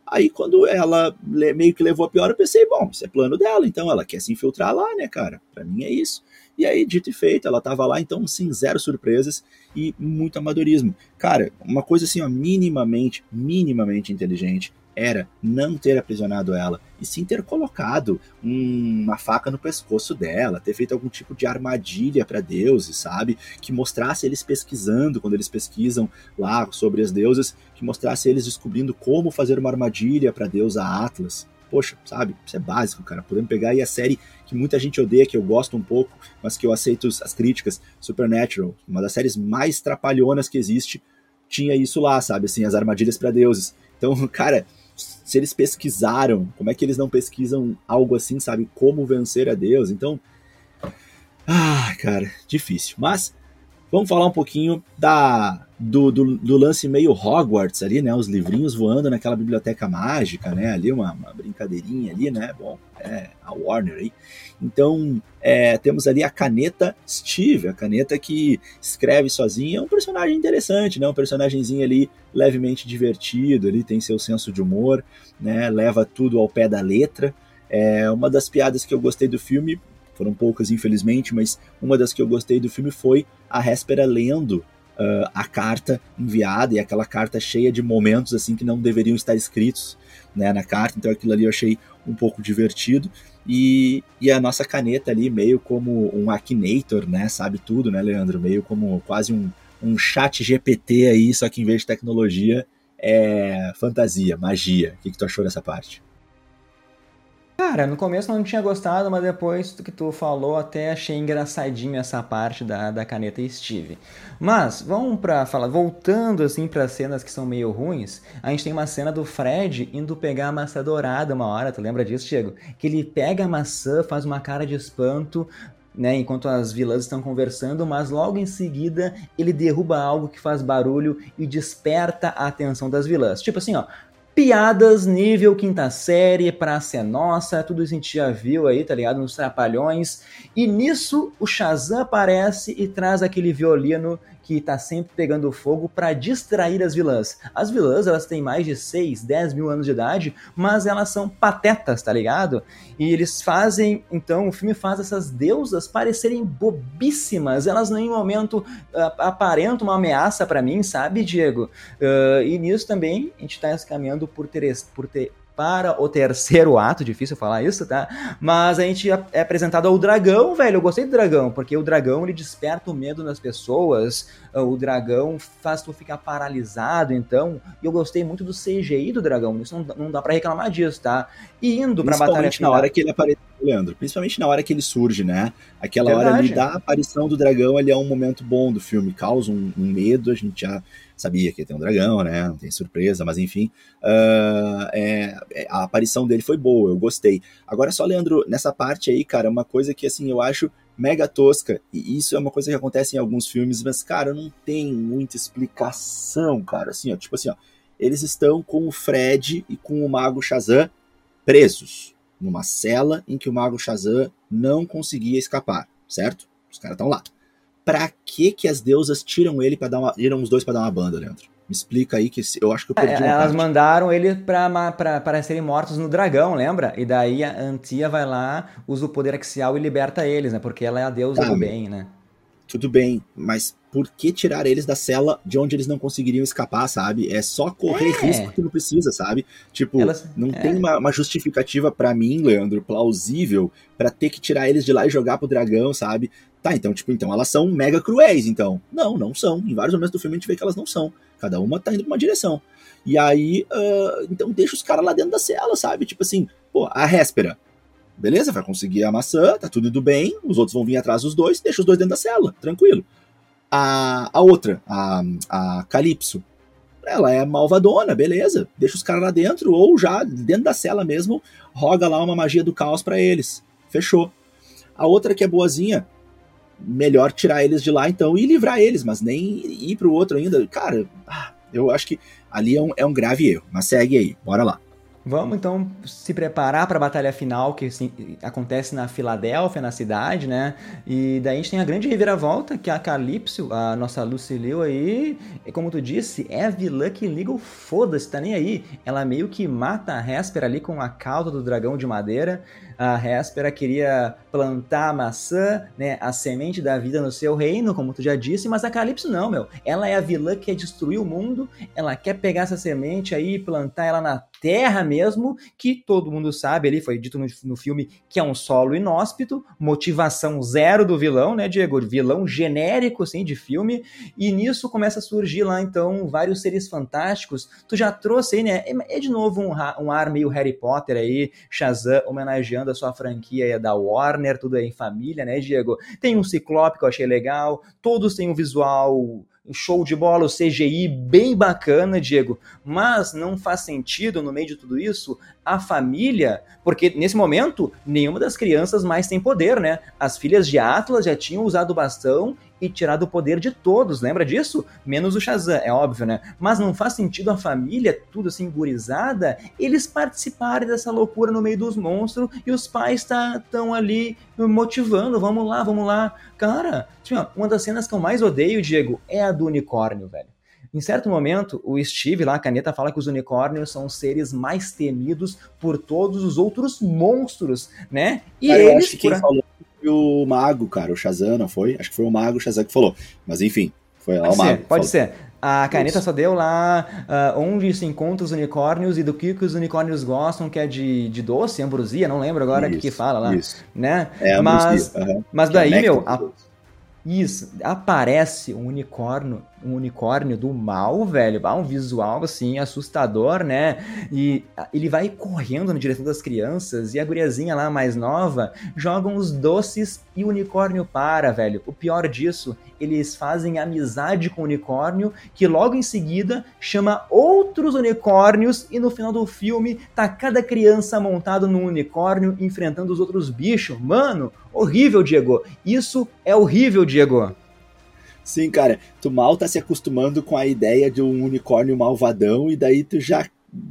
Aí quando ela meio que levou a pior, eu pensei, bom, isso é plano dela, então ela quer se infiltrar lá, né, cara? Pra mim é isso. E aí, dito e feito, ela tava lá, então, sim, zero surpresas e muito amadorismo. Cara, uma coisa assim, ó, minimamente, minimamente inteligente era não ter aprisionado ela, e sim ter colocado uma faca no pescoço dela, ter feito algum tipo de armadilha para deuses, sabe? Que mostrasse eles pesquisando, quando eles pesquisam lá sobre as deusas, que mostrasse eles descobrindo como fazer uma armadilha para deusa Atlas. Poxa, sabe? Isso é básico, cara. Podemos pegar aí a série que muita gente odeia, que eu gosto um pouco, mas que eu aceito as críticas, Supernatural, uma das séries mais trapalhonas que existe, tinha isso lá, sabe? Assim, as armadilhas para deuses. Então, [LAUGHS] cara, se eles pesquisaram, como é que eles não pesquisam algo assim, sabe? Como vencer a Deus? Então, ah, cara, difícil. Mas vamos falar um pouquinho da do, do, do, lance meio Hogwarts ali, né? Os livrinhos voando naquela biblioteca mágica, né? Ali uma, uma brincadeirinha ali, né? Bom, é a Warner aí. Então, é, temos ali a caneta Steve, a caneta que escreve sozinha. É um personagem interessante, né? Um personagemzinho ali levemente divertido, ele tem seu senso de humor, né? Leva tudo ao pé da letra. É uma das piadas que eu gostei do filme, foram poucas infelizmente, mas uma das que eu gostei do filme foi a Réspera lendo uh, a carta enviada e aquela carta cheia de momentos assim que não deveriam estar escritos né, na carta. Então aquilo ali eu achei um pouco divertido. E, e a nossa caneta ali meio como um Akinator, né? Sabe tudo, né, Leandro? Meio como quase um, um chat GPT aí, só que em vez de tecnologia é fantasia, magia. O que, que tu achou dessa parte? Cara, no começo não tinha gostado, mas depois do que tu falou, até achei engraçadinho essa parte da, da caneta Steve. Mas, vamos pra falar, voltando assim para cenas que são meio ruins, a gente tem uma cena do Fred indo pegar a maçã dourada uma hora, tu lembra disso, Diego? Que ele pega a maçã, faz uma cara de espanto, né, enquanto as vilãs estão conversando, mas logo em seguida ele derruba algo que faz barulho e desperta a atenção das vilãs. Tipo assim, ó, Piadas nível quinta série, Praça é Nossa, tudo isso a gente já viu aí, tá ligado? Nos Trapalhões. E nisso o Shazam aparece e traz aquele violino que tá sempre pegando fogo para distrair as vilãs. As vilãs, elas têm mais de 6, 10 mil anos de idade, mas elas são patetas, tá ligado? E eles fazem, então, o filme faz essas deusas parecerem bobíssimas. Elas, em nenhum momento, aparentam uma ameaça para mim, sabe, Diego? Uh, e nisso também, a gente tá caminhando por ter, por ter para o terceiro ato, difícil falar isso, tá? Mas a gente é apresentado ao dragão, velho. Eu gostei do dragão, porque o dragão ele desperta o medo nas pessoas, o dragão faz tu ficar paralisado, então. E eu gostei muito do CGI do dragão, isso não, não dá para reclamar disso, tá? E indo pra batalha final. na hora que ele aparece, Leandro, principalmente na hora que ele surge, né? Aquela Verdade. hora ali da aparição do dragão, ali é um momento bom do filme, causa um, um medo, a gente já sabia que ter um dragão, né? Não tem surpresa, mas enfim. Uh, é, a aparição dele foi boa, eu gostei. Agora só, Leandro, nessa parte aí, cara, uma coisa que assim eu acho mega tosca, e isso é uma coisa que acontece em alguns filmes, mas, cara, não tem muita explicação, cara. Assim, ó, tipo assim, ó, eles estão com o Fred e com o Mago Shazam presos numa cela em que o Mago Shazam não conseguia escapar, certo? Os caras estão lá pra que que as deusas tiram ele para dar uma, tiram os dois para dar uma banda, Leandro? Me explica aí que eu acho que eu perdi é, Elas parte. mandaram ele para serem mortos no dragão, lembra? E daí a Antia vai lá, usa o poder axial e liberta eles, né? Porque ela é a deusa tá, do bem, né? Tudo bem, mas por que tirar eles da cela de onde eles não conseguiriam escapar, sabe? É só correr é. risco que não precisa, sabe? Tipo, Elas, não é. tem uma, uma justificativa para mim, Leandro, plausível, para ter que tirar eles de lá e jogar pro dragão, sabe? Tá, então, tipo, então elas são mega cruéis, então. Não, não são. Em vários momentos do filme a gente vê que elas não são. Cada uma tá indo pra uma direção. E aí, uh, então deixa os caras lá dentro da cela, sabe? Tipo assim, pô, a Réspera. Beleza, vai conseguir a maçã, tá tudo indo bem, os outros vão vir atrás dos dois, deixa os dois dentro da cela, tranquilo. A, a outra, a, a Calypso, ela é malvadona, beleza, deixa os caras lá dentro, ou já dentro da cela mesmo, roga lá uma magia do caos para eles. Fechou. A outra que é boazinha, melhor tirar eles de lá então e livrar eles, mas nem ir pro outro ainda. Cara, ah, eu acho que ali é um, é um grave erro. Mas segue aí, bora lá. Vamos então se preparar para a batalha final que assim, acontece na Filadélfia, na cidade, né? E daí a gente tem a grande reviravolta que a Calypso, a nossa Lucille aí, como tu disse, é a vilã que liga o foda-se, tá nem aí. Ela meio que mata a Hesper ali com a cauda do dragão de madeira a Réspera queria plantar a maçã, né, a semente da vida no seu reino, como tu já disse, mas a Calypso não, meu. Ela é a vilã que quer destruir o mundo, ela quer pegar essa semente aí e plantar ela na terra mesmo, que todo mundo sabe ali, foi dito no, no filme que é um solo inóspito, motivação zero do vilão, né, Diego? Vilão genérico, assim, de filme, e nisso começa a surgir lá, então, vários seres fantásticos. Tu já trouxe aí, né, é, é de novo um, um ar meio Harry Potter aí, Shazam homenageando a sua franquia da Warner, tudo aí em família, né, Diego? Tem um Ciclope que eu achei legal, todos têm um visual show de bola, o CGI bem bacana, Diego, mas não faz sentido no meio de tudo isso a família, porque nesse momento nenhuma das crianças mais tem poder, né? As filhas de Atlas já tinham usado o bastão e tirado o poder de todos, lembra disso? Menos o Shazam, é óbvio, né? Mas não faz sentido a família, tudo assim, gurizada, eles participarem dessa loucura no meio dos monstros e os pais estão tá, ali motivando, vamos lá, vamos lá. Cara, uma das cenas que eu mais odeio, Diego, é a do unicórnio, velho. Em certo momento, o Steve lá, a caneta, fala que os unicórnios são os seres mais temidos por todos os outros monstros, né? E Cara, eles. Eu acho que quem falou o Mago, cara, o Shazam, não foi? Acho que foi o Mago o Shazam que falou. Mas enfim, foi lá pode o Mago. Ser, pode ser. A caneta Isso. só deu lá uh, onde se encontra os unicórnios e do que, que os unicórnios gostam, que é de, de doce, ambrosia, não lembro agora o que, que fala lá. Isso. Né? É, mas, uhum. mas é daí, é meu, a, isso, aparece um unicórnio um unicórnio do mal, velho. Ah, um visual assim assustador, né? E ele vai correndo na direção das crianças e a guriazinha lá mais nova joga uns doces e o unicórnio para, velho. O pior disso, eles fazem amizade com o unicórnio, que logo em seguida chama outros unicórnios e no final do filme tá cada criança montado num unicórnio enfrentando os outros bichos. Mano, horrível, Diego. Isso é horrível, Diego. Sim, cara, tu mal tá se acostumando com a ideia de um unicórnio malvadão e daí tu já,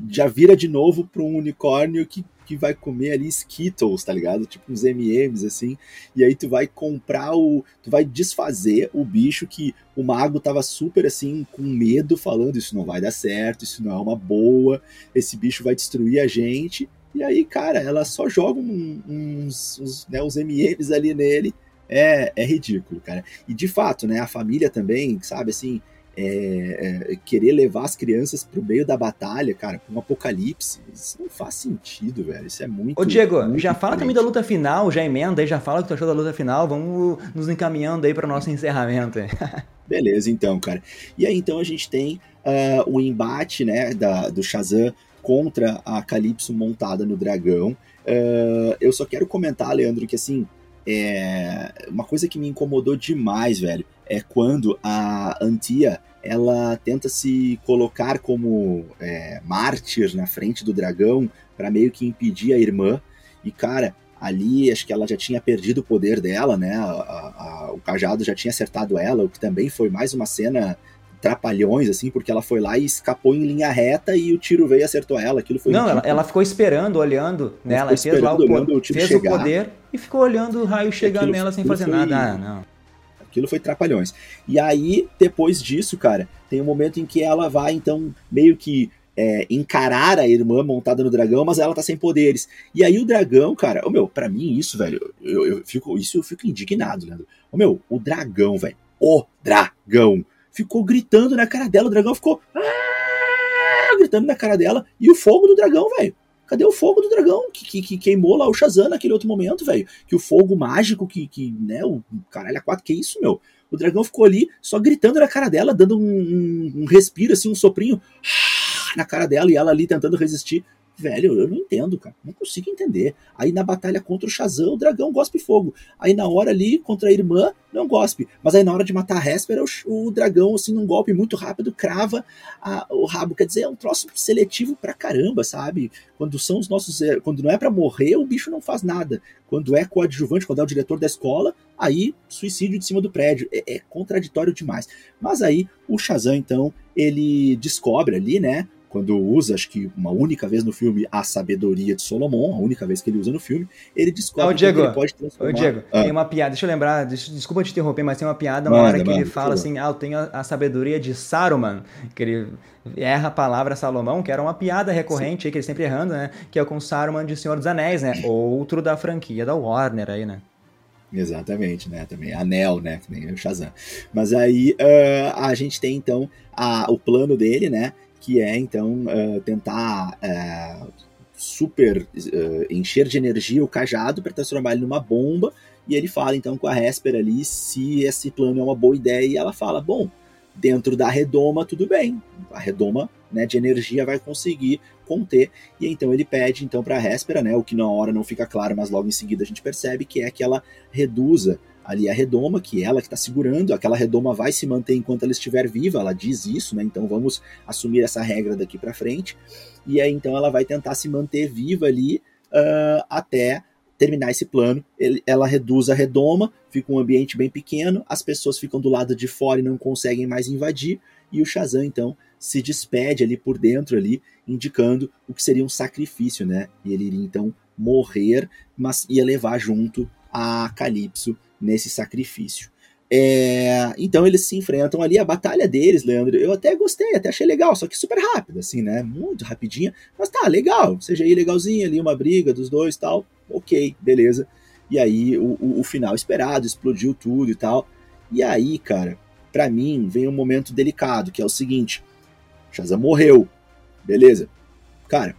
já vira de novo pra um unicórnio que, que vai comer ali Skittles, tá ligado? Tipo uns M&M's, assim, e aí tu vai comprar o... tu vai desfazer o bicho que o mago tava super, assim, com medo, falando isso não vai dar certo, isso não é uma boa, esse bicho vai destruir a gente... E aí, cara, ela só joga uns, uns, né, uns M&M's ali nele é, é ridículo, cara. E de fato, né, a família também, sabe, assim, é, é, querer levar as crianças pro meio da batalha, cara, pra um apocalipse, isso não faz sentido, velho. Isso é muito. Ô, Diego, muito já fala diferente. também da luta final, já emenda aí, já fala o que tu achou da luta final, vamos nos encaminhando aí para nosso encerramento. Aí. [LAUGHS] Beleza, então, cara. E aí, então, a gente tem uh, o embate, né, da, do Shazam contra a Calypso montada no dragão. Uh, eu só quero comentar, Leandro, que assim, é uma coisa que me incomodou demais, velho, é quando a Antia ela tenta se colocar como é, mártir na frente do dragão para meio que impedir a irmã. E cara, ali acho que ela já tinha perdido o poder dela, né? A, a, a, o cajado já tinha acertado ela, o que também foi mais uma cena trapalhões, assim, porque ela foi lá e escapou em linha reta e o tiro veio e acertou ela. Aquilo foi Não, ela, ela, ficou esperando, olhando, né? Ela fez lá o, olhando, o fez chegar. o poder e ficou olhando o raio chegar aquilo, nela sem fazer foi... nada. Ah, não. Aquilo foi trapalhões. E aí, depois disso, cara, tem um momento em que ela vai, então, meio que é, encarar a irmã montada no dragão, mas ela tá sem poderes. E aí o dragão, cara, o meu, para mim isso, velho, eu, eu, fico, isso eu fico indignado, Leandro. O meu, o dragão, velho, o dragão ficou gritando na cara dela, o dragão ficou ah! gritando na cara dela, e o fogo do dragão, velho. Cadê o fogo do dragão que, que, que, queimou lá o Shazam naquele outro momento, velho? Que o fogo mágico que, que né, o caralho a quatro, que isso, meu? O dragão ficou ali só gritando na cara dela, dando um, um, um respiro, assim, um soprinho na cara dela e ela ali tentando resistir. Velho, eu não entendo, cara. Não consigo entender. Aí na batalha contra o Shazam, o dragão gospe fogo. Aí na hora ali, contra a irmã, não gospe. Mas aí na hora de matar a Hespera, o, o dragão, assim, num golpe muito rápido, crava a, o rabo. Quer dizer, é um troço seletivo pra caramba, sabe? Quando são os nossos. Quando não é para morrer, o bicho não faz nada. Quando é coadjuvante, quando é o diretor da escola, aí suicídio de cima do prédio. É, é contraditório demais. Mas aí o Shazam, então, ele descobre ali, né? Quando usa, acho que uma única vez no filme, a sabedoria de Solomon, a única vez que ele usa no filme, ele descobre oh, Diego, que ele pode transformar... Ô, Diego, ah. tem uma piada, deixa eu lembrar, desculpa te interromper, mas tem uma piada, uma manda, hora que manda, ele fala assim, ah, eu tenho a, a, sabedoria de Saruman, que ele erra a palavra Salomão, que era uma piada recorrente aí, que ele sempre errando, né, que é com Saruman de Senhor dos Anéis, né, outro da franquia da Warner aí, né. Exatamente, né? Também Anel, né? Que nem o Shazam. Mas aí uh, a gente tem então a, o plano dele, né? Que é então uh, tentar uh, super uh, encher de energia o cajado para transformar ele numa bomba. E ele fala então com a Hesper ali se esse plano é uma boa ideia. E ela fala: bom, dentro da redoma tudo bem, a redoma né, de energia vai conseguir conter. E então ele pede então para a Hespera, né, o que na hora não fica claro, mas logo em seguida a gente percebe que é que ela reduza ali a redoma, que ela que está segurando, aquela redoma vai se manter enquanto ela estiver viva, ela diz isso, né? Então vamos assumir essa regra daqui para frente. E aí então ela vai tentar se manter viva ali uh, até terminar esse plano. Ele, ela reduz a redoma, fica um ambiente bem pequeno, as pessoas ficam do lado de fora e não conseguem mais invadir, e o Shazam então se despede ali por dentro ali, indicando o que seria um sacrifício, né? E ele iria então morrer, mas ia levar junto a Calypso nesse sacrifício. É, então eles se enfrentam ali, a batalha deles, Leandro, eu até gostei, até achei legal, só que super rápido, assim, né? Muito rapidinha, mas tá, legal, seja aí legalzinho ali, uma briga dos dois tal, ok, beleza. E aí o, o, o final esperado, explodiu tudo e tal. E aí, cara, para mim vem um momento delicado, que é o seguinte: Shazam morreu, beleza. Cara,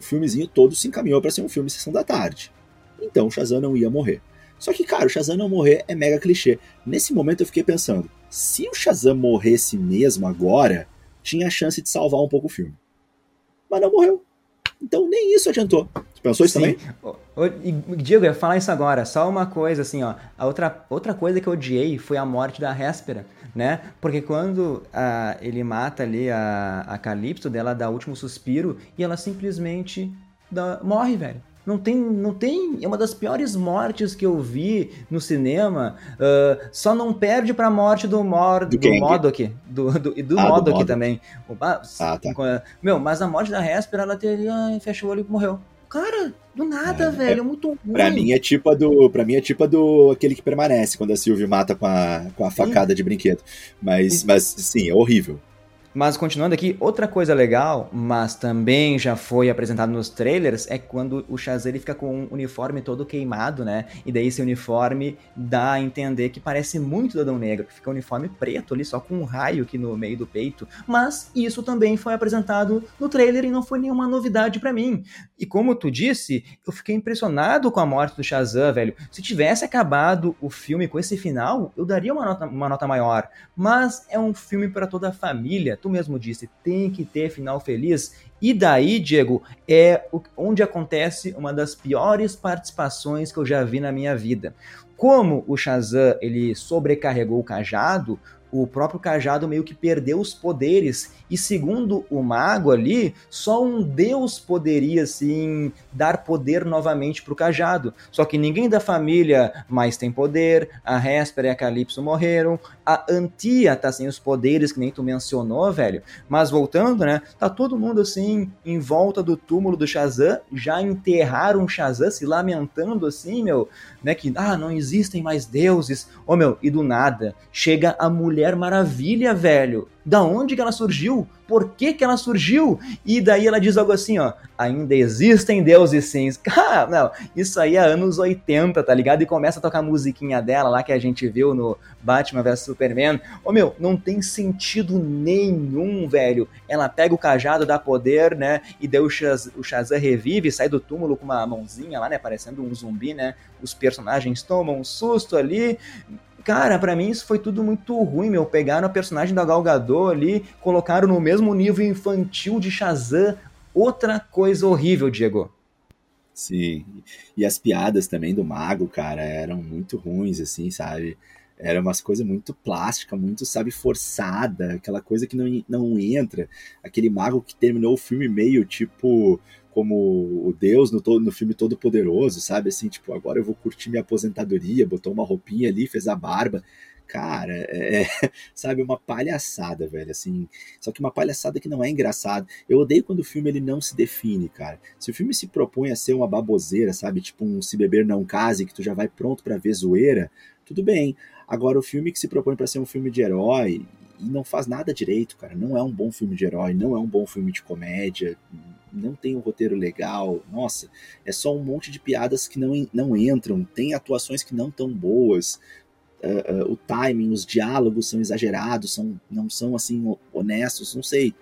o filmezinho todo se encaminhou para ser um filme Sessão da Tarde. Então Shazam não ia morrer. Só que, cara, o Shazam não morrer é mega clichê. Nesse momento eu fiquei pensando, se o Shazam morresse mesmo agora, tinha a chance de salvar um pouco o filme. Mas não morreu. Então nem isso adiantou. Você pensou isso Sim. também? Diego, eu ia falar isso agora. Só uma coisa, assim, ó. A outra, outra coisa que eu odiei foi a morte da Réspera, né? Porque quando a, ele mata ali a, a Calypso, dela dá o último suspiro, e ela simplesmente dá, morre, velho. Não tem, não tem. É uma das piores mortes que eu vi no cinema. Uh, só não perde pra morte do, Mor, do, do Modok. Do, do, do ah, Modok do também. Ah, tá. Meu, mas a morte da Hesper, ela teria. Fechou o olho e morreu. Cara, do nada, é, velho. É, é muito ruim. Pra mim é tipo a do. Pra mim é tipo a do aquele que permanece quando a Sylvie mata com a, com a facada sim. de brinquedo. Mas, mas sim, é horrível. Mas continuando aqui, outra coisa legal, mas também já foi apresentado nos trailers, é quando o Shazam ele fica com um uniforme todo queimado, né? E daí esse uniforme dá a entender que parece muito do Adão Negro, que fica um uniforme preto ali, só com um raio aqui no meio do peito. Mas isso também foi apresentado no trailer e não foi nenhuma novidade para mim. E como tu disse, eu fiquei impressionado com a morte do Shazam, velho. Se tivesse acabado o filme com esse final, eu daria uma nota, uma nota maior. Mas é um filme para toda a família tu mesmo disse, tem que ter final feliz. E daí, Diego, é onde acontece uma das piores participações que eu já vi na minha vida. Como o Shazam ele sobrecarregou o cajado, o próprio cajado meio que perdeu os poderes. E segundo o mago ali, só um deus poderia assim dar poder novamente para o cajado. Só que ninguém da família mais tem poder. A Hesper e a Calypso morreram. A Antia tá sem os poderes que nem tu mencionou, velho. Mas voltando, né? Tá todo mundo assim em volta do túmulo do Shazam, já enterraram Shazam se lamentando assim, meu, né, que ah, não existem mais deuses. Ô oh, meu, e do nada chega a Mulher Maravilha, velho. Da onde que ela surgiu, por que que ela surgiu, e daí ela diz algo assim, ó, ainda existem deuses sim. [LAUGHS] Ah, não, isso aí é anos 80, tá ligado? E começa a tocar a musiquinha dela lá que a gente viu no Batman vs Superman. Ô meu, não tem sentido nenhum, velho. Ela pega o cajado, dá poder, né, e daí o, Shaz o Shazam revive, sai do túmulo com uma mãozinha lá, né, parecendo um zumbi, né, os personagens tomam um susto ali, Cara, para mim isso foi tudo muito ruim, meu. Pegaram a personagem da Gal Gadot ali, colocaram no mesmo nível infantil de Shazam. Outra coisa horrível, Diego. Sim. E as piadas também do mago, cara, eram muito ruins, assim, sabe? Era umas coisas muito plástica, muito, sabe, forçada, aquela coisa que não, não entra. Aquele mago que terminou o filme meio tipo como o Deus no, no filme Todo Poderoso, sabe? Assim, tipo, agora eu vou curtir minha aposentadoria, botou uma roupinha ali, fez a barba. Cara, é, é [LAUGHS] sabe, uma palhaçada, velho, assim. Só que uma palhaçada que não é engraçada. Eu odeio quando o filme ele não se define, cara. Se o filme se propõe a ser uma baboseira, sabe? Tipo um Se Beber Não Case, que tu já vai pronto para ver zoeira, tudo bem. Agora, o filme que se propõe para ser um filme de herói e não faz nada direito, cara. Não é um bom filme de herói, não é um bom filme de comédia, não tem um roteiro legal, nossa, é só um monte de piadas que não, não entram, tem atuações que não tão boas, uh, uh, o timing, os diálogos são exagerados, são, não são assim honestos, não sei.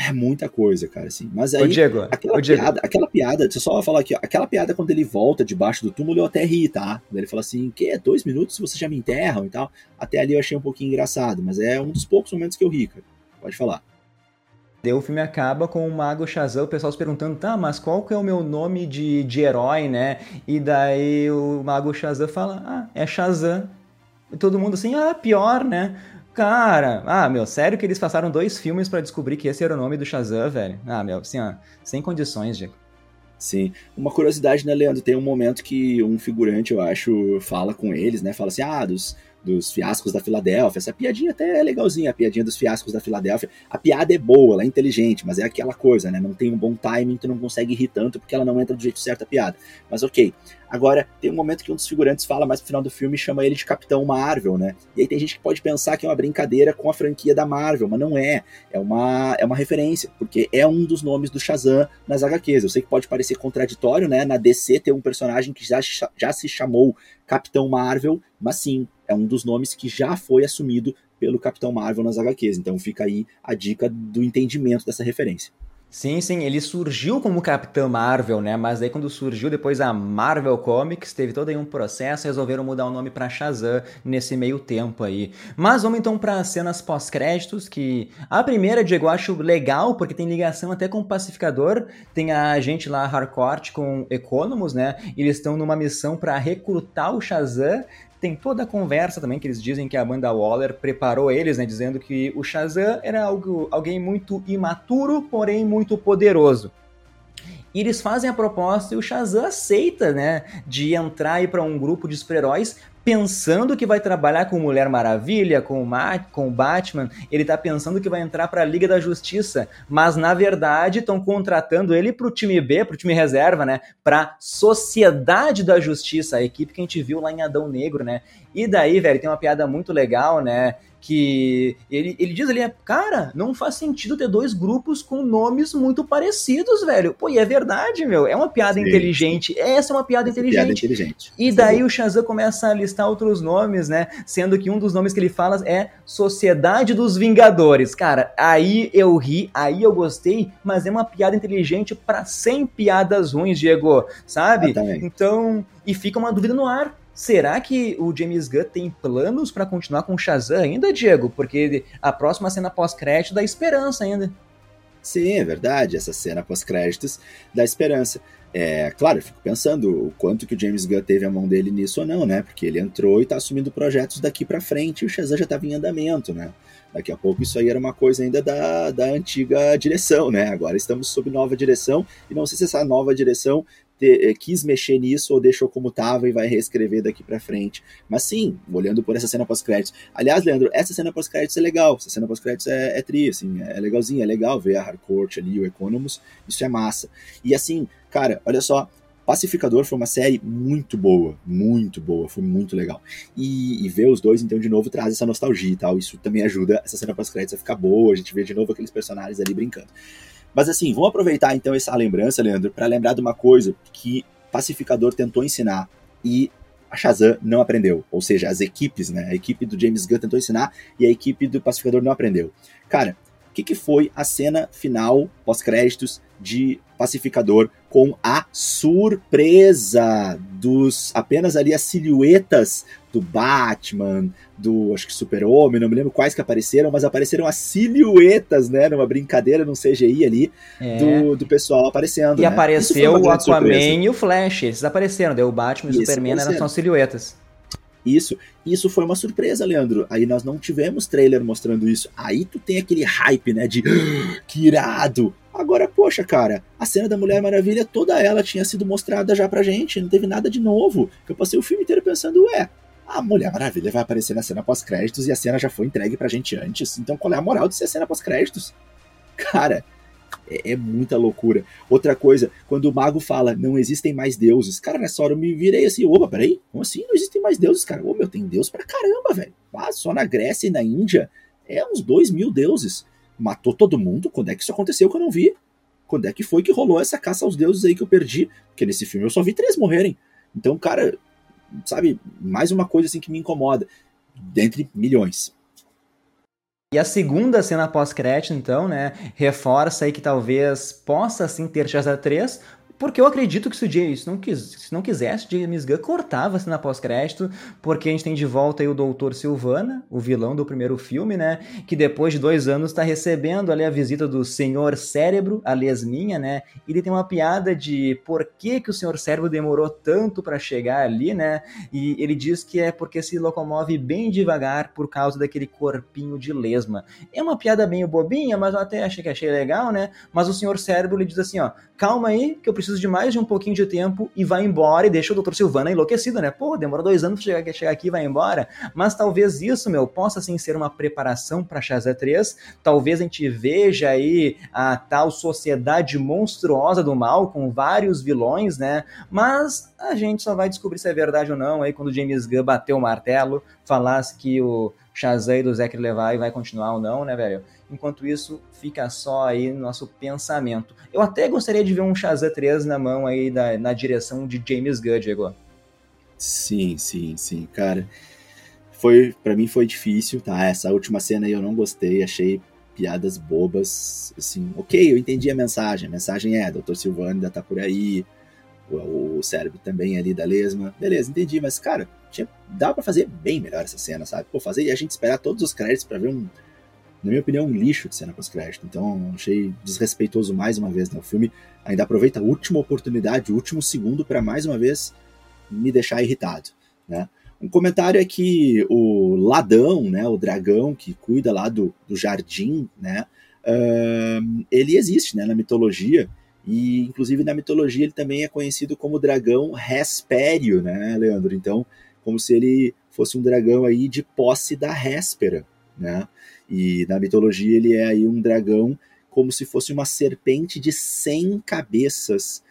É muita coisa, cara, assim. Mas aí, Ô, Diego, aquela, Ô, Diego. piada, aquela piada, deixa eu só falar aqui, ó, aquela piada quando ele volta debaixo do túmulo, eu até ri, tá? Ele fala assim, que é dois minutos você já me enterram e tal. Até ali eu achei um pouquinho engraçado, mas é um dos poucos momentos que eu ri, cara. Pode falar. Daí o filme acaba com o Mago Shazam, o pessoal se perguntando, tá, mas qual que é o meu nome de, de herói, né? E daí o Mago Shazam fala, ah, é Shazam. E todo mundo assim, ah, pior, né? Cara, ah, meu, sério que eles passaram dois filmes para descobrir que esse era o nome do Shazam, velho? Ah, meu, assim, ó, sem condições, Diego. Sim. Uma curiosidade, né, Leandro? Tem um momento que um figurante, eu acho, fala com eles, né? Fala assim, ah, dos dos fiascos da Filadélfia. Essa piadinha até é legalzinha, a piadinha dos fiascos da Filadélfia. A piada é boa, ela é inteligente, mas é aquela coisa, né? Não tem um bom timing, tu não consegue rir tanto porque ela não entra do jeito certo a piada. Mas ok. Agora, tem um momento que um dos figurantes fala mais pro final do filme e chama ele de Capitão Marvel, né? E aí tem gente que pode pensar que é uma brincadeira com a franquia da Marvel, mas não é. É uma, é uma referência, porque é um dos nomes do Shazam nas HQs. Eu sei que pode parecer contraditório, né? Na DC ter um personagem que já, já se chamou Capitão Marvel, mas sim, é um dos nomes que já foi assumido pelo Capitão Marvel nas HQs. Então fica aí a dica do entendimento dessa referência. Sim, sim, ele surgiu como Capitão Marvel, né? Mas aí quando surgiu depois a Marvel Comics, teve todo aí um processo, resolveram mudar o nome para Shazam nesse meio tempo aí. Mas vamos então para cenas pós-créditos, que a primeira, Diego, eu acho legal, porque tem ligação até com o Pacificador, tem a gente lá, Harcourt, com Economus, né? Eles estão numa missão para recrutar o Shazam tem toda a conversa também que eles dizem que a Amanda Waller preparou eles, né, dizendo que o Shazam era algo, alguém muito imaturo, porém muito poderoso. E eles fazem a proposta e o Shazam aceita, né, de entrar para um grupo de super-heróis pensando que vai trabalhar com Mulher Maravilha, com o, Ma com o Batman, ele tá pensando que vai entrar para a Liga da Justiça, mas na verdade estão contratando ele pro time B, pro time reserva, né, para Sociedade da Justiça, a equipe que a gente viu lá em Adão Negro, né? E daí, velho, tem uma piada muito legal, né, Que ele, ele diz ali, cara, não faz sentido ter dois grupos com nomes muito parecidos, velho. Pô, e é verdade, meu. É uma piada Sim. inteligente. Essa é uma piada, inteligente. piada inteligente. E daí o Shazam começa a listar outros nomes, né? Sendo que um dos nomes que ele fala é Sociedade dos Vingadores. Cara, aí eu ri, aí eu gostei, mas é uma piada inteligente para 100 piadas ruins, Diego, sabe? Exatamente. Então, e fica uma dúvida no ar. Será que o James Gunn tem planos para continuar com o Shazam ainda, Diego? Porque a próxima cena pós-crédito dá esperança ainda. Sim, é verdade. Essa cena pós-créditos dá esperança. É, claro, eu fico pensando o quanto que o James Gunn teve a mão dele nisso ou não, né? Porque ele entrou e tá assumindo projetos daqui para frente e o Shazam já estava em andamento, né? Daqui a pouco isso aí era uma coisa ainda da, da antiga direção, né? Agora estamos sob nova direção e não sei se essa nova direção te, eh, quis mexer nisso ou deixou como estava e vai reescrever daqui para frente. Mas sim, olhando por essa cena pós-créditos. Aliás, Leandro, essa cena pós-créditos é legal. Essa cena pós-créditos é, é tri, assim, é legalzinha, é legal ver a Hardcore ali, o Economus, isso é massa. E assim, cara, olha só, Pacificador foi uma série muito boa, muito boa, foi muito legal. E, e, ver os dois, então, de novo, traz essa nostalgia e tal. Isso também ajuda essa cena pós-créditos a ficar boa, a gente vê de novo aqueles personagens ali brincando. Mas assim, vamos aproveitar então essa lembrança, Leandro, para lembrar de uma coisa que Pacificador tentou ensinar e a Shazam não aprendeu. Ou seja, as equipes, né? A equipe do James Gunn tentou ensinar e a equipe do Pacificador não aprendeu. Cara, o que, que foi a cena final, pós-créditos, de Pacificador com a surpresa dos apenas ali as silhuetas do Batman, do acho que Super-Homem, não me lembro quais que apareceram, mas apareceram as silhuetas, né, numa brincadeira num CGI ali é. do, do pessoal aparecendo. E né? apareceu o Aquaman surpresa. e o Flash, esses apareceram, daí o Batman e o Superman eram só silhuetas. Isso, isso foi uma surpresa, Leandro. Aí nós não tivemos trailer mostrando isso. Aí tu tem aquele hype, né, de ah, que irado. Agora, poxa, cara, a cena da Mulher Maravilha, toda ela tinha sido mostrada já pra gente, não teve nada de novo. Eu passei o filme inteiro pensando, ué, a Mulher Maravilha vai aparecer na cena pós-créditos e a cena já foi entregue pra gente antes. Então qual é a moral de ser cena pós-créditos? Cara, é, é, muita loucura. Outra coisa, quando o mago fala, não existem mais deuses. Cara, nessa hora eu me virei assim, opa, peraí, como assim não existem mais deuses, cara? Ô, meu, tem deus pra caramba, velho. Ah, só na Grécia e na Índia é uns dois mil deuses matou todo mundo. Quando é que isso aconteceu que eu não vi? Quando é que foi que rolou essa caça aos deuses aí que eu perdi? Porque nesse filme eu só vi três morrerem. Então, cara, sabe, mais uma coisa assim que me incomoda. Dentre milhões. E a segunda cena pós-crédito, então, né, reforça aí que talvez possa sim ter Shazam 3, porque eu acredito que se o James não, quis, se não quisesse, James Gunn cortava a cena pós-crédito, porque a gente tem de volta aí o Doutor Silvana, o vilão do primeiro filme, né? Que depois de dois anos está recebendo ali a visita do Senhor Cérebro, a lesminha, né? Ele tem uma piada de por que, que o Senhor Cérebro demorou tanto para chegar ali, né? E ele diz que é porque se locomove bem devagar por causa daquele corpinho de lesma. É uma piada bem bobinha, mas eu até achei que achei legal, né? Mas o Senhor Cérebro ele diz assim, ó, calma aí, que eu preciso preciso de mais de um pouquinho de tempo e vai embora e deixa o Dr. Silvana enlouquecido, né? Pô, demorou dois anos pra chegar, chegar aqui e vai embora. Mas talvez isso, meu, possa sim ser uma preparação para Shazam 3. Talvez a gente veja aí a tal sociedade monstruosa do mal com vários vilões, né? Mas a gente só vai descobrir se é verdade ou não aí quando James Gunn bater o martelo, falasse que o Shazam do Zack Levi vai continuar ou não, né, velho? Enquanto isso, fica só aí no nosso pensamento. Eu até gostaria de ver um Shazam 3 na mão aí da, na direção de James Gunn, Diego. Sim, sim, sim, cara. Foi, para mim foi difícil, tá? Essa última cena aí eu não gostei, achei piadas bobas, assim, ok, eu entendi a mensagem, a mensagem é, Dr. Silvano ainda tá por aí, o, o cérebro também ali da lesma, beleza, entendi, mas cara, tinha, dá para fazer bem melhor essa cena, sabe? Pô, fazer e a gente esperar todos os créditos para ver um, na minha opinião, um lixo de cena pós-crédito. Então, achei desrespeitoso mais uma vez. Né? O filme ainda aproveita a última oportunidade, o último segundo, para mais uma vez me deixar irritado. Né? Um comentário é que o Ladão, né, o dragão que cuida lá do, do jardim, né, uh, ele existe né, na mitologia. E, inclusive, na mitologia ele também é conhecido como dragão Hespério, né, Leandro? Então, como se ele fosse um dragão aí de posse da Héspera, né? E na mitologia ele é aí um dragão como se fosse uma serpente de 100 cabeças,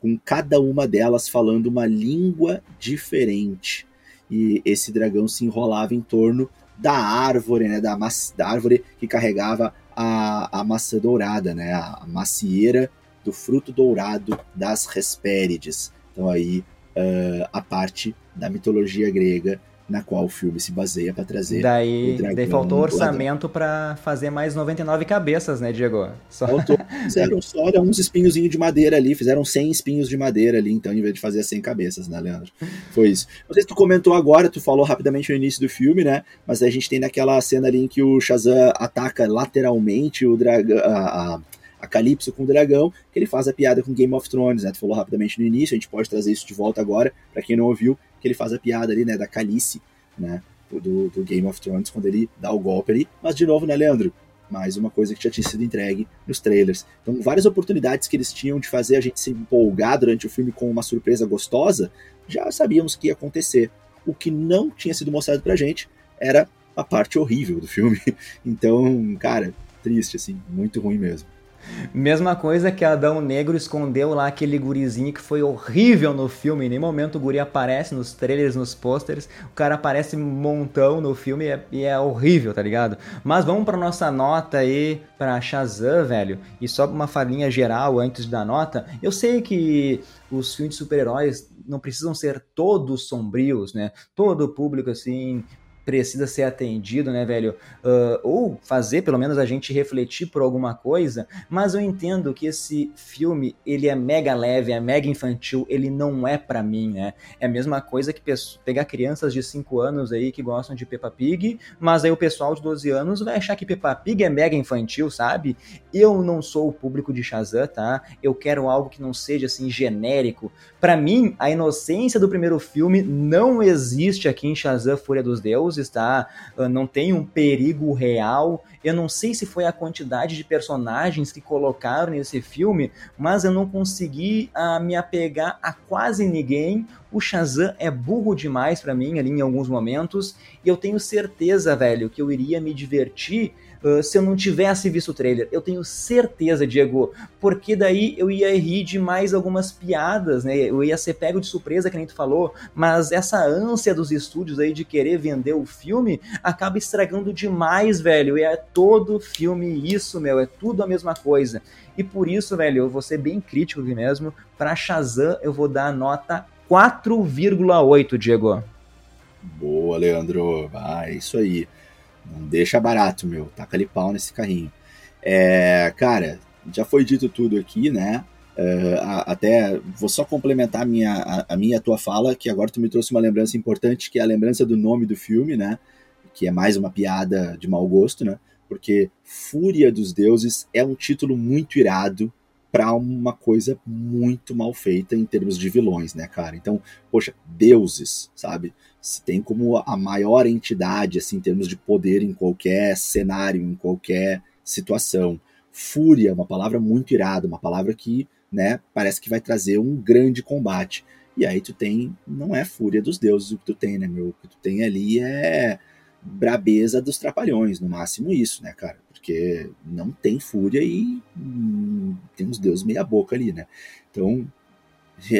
com cada uma delas falando uma língua diferente. E esse dragão se enrolava em torno da árvore, né, da, da árvore que carregava a, a maçã dourada, né, a macieira do fruto dourado das Hespérides. Então aí uh, a parte da mitologia grega na qual o filme se baseia para trazer. Daí, daí faltou orçamento para fazer mais 99 cabeças, né, Diego? Só... Faltou, fizeram só uns espinhozinhos de madeira ali, fizeram 100 espinhos de madeira ali, então, em vez de fazer 100 cabeças, né, Leandro? Foi isso. Não sei se tu comentou agora, tu falou rapidamente no início do filme, né? Mas a gente tem naquela cena ali em que o Shazam ataca lateralmente o dragão. A, a, a Calypso com o dragão, que ele faz a piada com Game of Thrones, né? Tu falou rapidamente no início, a gente pode trazer isso de volta agora, para quem não ouviu, que ele faz a piada ali, né, da Calice, né, do, do, Game of Thrones, quando ele dá o golpe ali. Mas, de novo, né, Leandro? Mais uma coisa que já tinha sido entregue nos trailers. Então, várias oportunidades que eles tinham de fazer a gente se empolgar durante o filme com uma surpresa gostosa, já sabíamos que ia acontecer. O que não tinha sido mostrado pra gente era a parte horrível do filme. [LAUGHS] Então, cara, triste, assim, muito ruim mesmo. Mesma coisa que Adão Negro escondeu lá aquele gurizinho que foi horrível no filme. Em nenhum momento o guri aparece nos trailers, nos posters. O cara aparece montão no filme e é, e é horrível, tá ligado? Mas vamos pra nossa nota aí pra Shazam, velho. E só uma falinha geral antes da nota. Eu sei que os filmes de super-heróis não precisam ser todos sombrios, né? Todo público, assim, precisa ser atendido, né, velho? Uh, ou fazer pelo menos a gente refletir por alguma coisa, mas eu entendo que esse filme, ele é mega leve, é mega infantil, ele não é para mim, né? É a mesma coisa que pegar crianças de 5 anos aí que gostam de Peppa Pig, mas aí o pessoal de 12 anos vai achar que Peppa Pig é mega infantil, sabe? Eu não sou o público de Shazam, tá? Eu quero algo que não seja assim genérico. Para mim, a inocência do primeiro filme não existe aqui em Shazam Fúria dos Deuses tá? Ah, não tem um perigo real. Eu não sei se foi a quantidade de personagens que colocaram nesse filme, mas eu não consegui uh, me apegar a quase ninguém. O Shazam é burro demais para mim ali em alguns momentos, e eu tenho certeza, velho, que eu iria me divertir uh, se eu não tivesse visto o trailer. Eu tenho certeza, Diego, porque daí eu ia rir de mais algumas piadas, né? Eu ia ser pego de surpresa, que nem tu falou, mas essa ânsia dos estúdios aí de querer vender o filme acaba estragando demais, velho. E é todo filme isso, meu, é tudo a mesma coisa. E por isso, velho, eu vou ser bem crítico aqui mesmo. Pra Shazam, eu vou dar a nota 4,8, Diego. Boa, Leandro. Ah, é isso aí. Não deixa barato, meu. Taca ali pau nesse carrinho. É, cara, já foi dito tudo aqui, né? Uh, até vou só complementar a minha, a, a, minha tua fala, que agora tu me trouxe uma lembrança importante, que é a lembrança do nome do filme, né? Que é mais uma piada de mau gosto, né? Porque Fúria dos Deuses é um título muito irado para uma coisa muito mal feita em termos de vilões, né, cara? Então, poxa, deuses, sabe? se tem como a maior entidade, assim, em termos de poder em qualquer cenário, em qualquer situação. Fúria, uma palavra muito irada, uma palavra que, né, parece que vai trazer um grande combate. E aí tu tem, não é fúria dos deuses o que tu tem, né, meu? O que tu tem ali é brabeza dos trapalhões, no máximo isso, né, cara? Porque não tem fúria e hum, tem uns deuses meia boca ali, né? Então,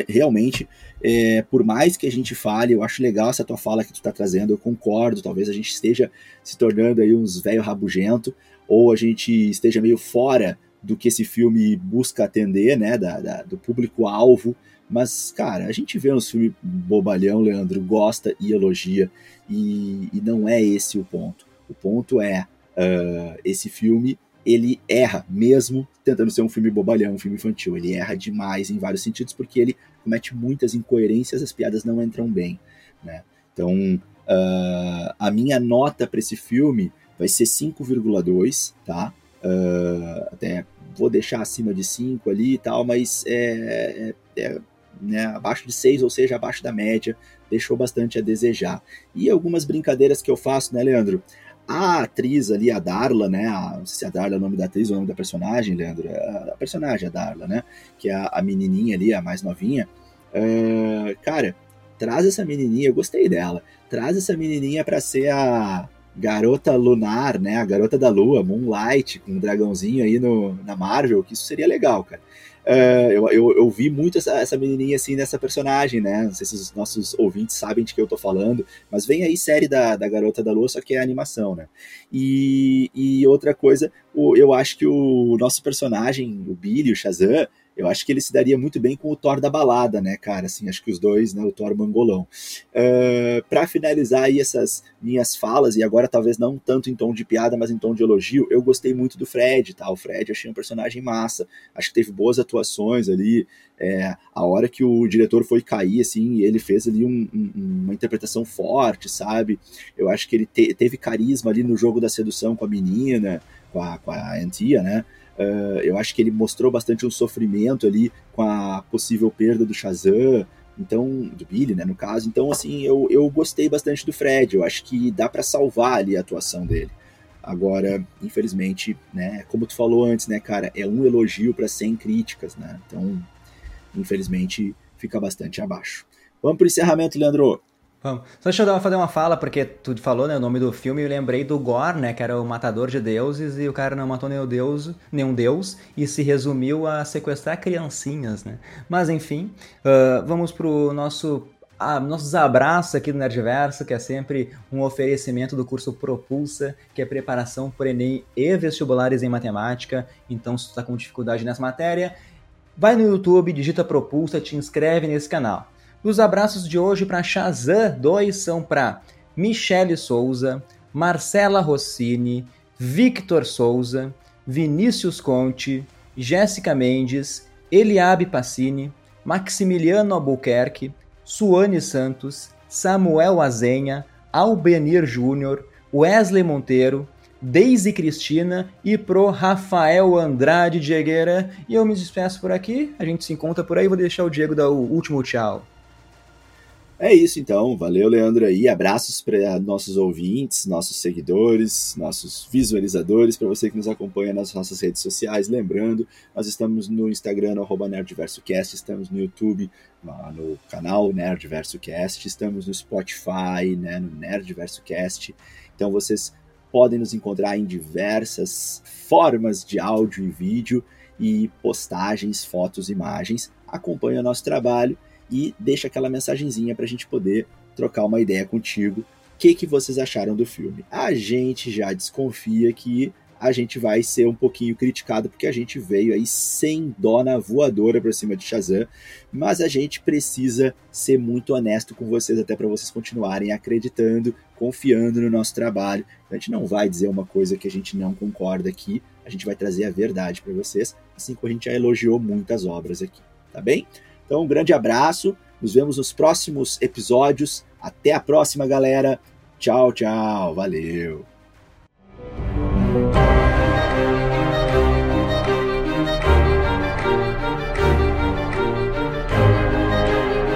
realmente, é, por mais que a gente fale, eu acho legal essa tua fala que tu está trazendo, eu concordo, talvez a gente esteja se tornando aí uns velho rabugento, ou a gente esteja meio fora do que esse filme busca atender, né, da, da do público-alvo, mas, cara, a gente vê uns filmes bobalhão, Leandro, gosta e elogia, e, e não é esse o ponto. O ponto é, uh, esse filme ele erra, mesmo tentando ser um filme bobalhão, um filme infantil. Ele erra demais em vários sentidos, porque ele comete muitas incoerências, as piadas não entram bem. Né? Então, uh, a minha nota para esse filme vai ser 5,2, tá? Uh, até vou deixar acima de 5 ali e tal, mas é, é, é né, abaixo de 6, ou seja, abaixo da média, deixou bastante a desejar. E algumas brincadeiras que eu faço, né, Leandro? A atriz ali, a Darla, né? A, não sei se a Darla é o nome da atriz ou o nome da personagem, Leandro. A, a personagem, a Darla, né? Que é a, a menininha ali, a mais novinha. Uh, cara, traz essa menininha, eu gostei dela. Traz essa menininha para ser a, garota lunar, né? A garota da lua, Moonlight, com um dragãozinho aí no, na Marvel, que isso seria legal, cara. Uh, eu, eu, eu, vi muito essa, essa menininha assim nessa personagem, né? Não sei se os nossos ouvintes sabem de que eu tô falando, mas vem aí série da, da Garota da Lua, só que é animação, né? E, e outra coisa, o, eu acho que o nosso personagem, o Billy, o Shazam, eu acho que ele se daria muito bem com o Thor da balada, né, cara? Assim, acho que os dois, né, o Thor mangolão. Uh, para finalizar aí essas minhas falas, e agora talvez não tanto em tom de piada, mas em tom de elogio, eu gostei muito do Fred, tá? O Fred achei um personagem massa, acho que teve boas atuações ali. É, a hora que o diretor foi cair, assim, ele fez ali um, um, uma interpretação forte, sabe? Eu acho que ele te, teve carisma ali no jogo da sedução com a menina, com a, com a Antia, né? Uh, eu acho que ele mostrou bastante um sofrimento ali com a possível perda do Shazam, então do Billy, né, no caso. Então assim, eu, eu gostei bastante do Fred. Eu acho que dá para salvar ali a atuação dele. Agora, infelizmente, né, como tu falou antes, né, cara, é um elogio para 100 críticas, né? Então, infelizmente, fica bastante abaixo. Vamos pro encerramento, Leandro. Vamos. Só deixa eu fazer uma fala, porque tu falou né, o nome do filme, eu lembrei do Gore, né, que era o matador de deuses, e o cara não matou nenhum deus, nenhum deus e se resumiu a sequestrar criancinhas, né? Mas enfim, uh, vamos pro nosso ah, nossos abraços aqui do Nerdverso, que é sempre um oferecimento do curso Propulsa, que é preparação por Enem e vestibulares em matemática. Então, se tu está com dificuldade nessa matéria, vai no YouTube, digita Propulsa, te inscreve nesse canal. Os abraços de hoje para Shazam 2 são para Michele Souza, Marcela Rossini, Victor Souza, Vinícius Conte, Jéssica Mendes, Eliabe Passini, Maximiliano Albuquerque, Suane Santos, Samuel Azenha, Albenir Júnior, Wesley Monteiro, Deise Cristina e pro Rafael Andrade Diegueira. E eu me despeço por aqui, a gente se encontra por aí, vou deixar o Diego dar o último tchau. É isso então, valeu Leandro aí, abraços para nossos ouvintes, nossos seguidores, nossos visualizadores, para você que nos acompanha nas nossas redes sociais. Lembrando, nós estamos no Instagram, no NerdVersoCast, estamos no YouTube, no canal NerdVersoCast, estamos no Spotify, né, no NerdVersoCast. Então vocês podem nos encontrar em diversas formas de áudio e vídeo e postagens, fotos, imagens. Acompanhe o nosso trabalho e deixa aquela mensagenzinha para a gente poder trocar uma ideia contigo. O que, que vocês acharam do filme? A gente já desconfia que a gente vai ser um pouquinho criticado porque a gente veio aí sem dó na voadora para cima de Shazam, mas a gente precisa ser muito honesto com vocês até para vocês continuarem acreditando, confiando no nosso trabalho. A gente não vai dizer uma coisa que a gente não concorda aqui, a gente vai trazer a verdade para vocês, assim como a gente já elogiou muitas obras aqui, tá bem? Então, um grande abraço. Nos vemos nos próximos episódios. Até a próxima, galera. Tchau, tchau. Valeu.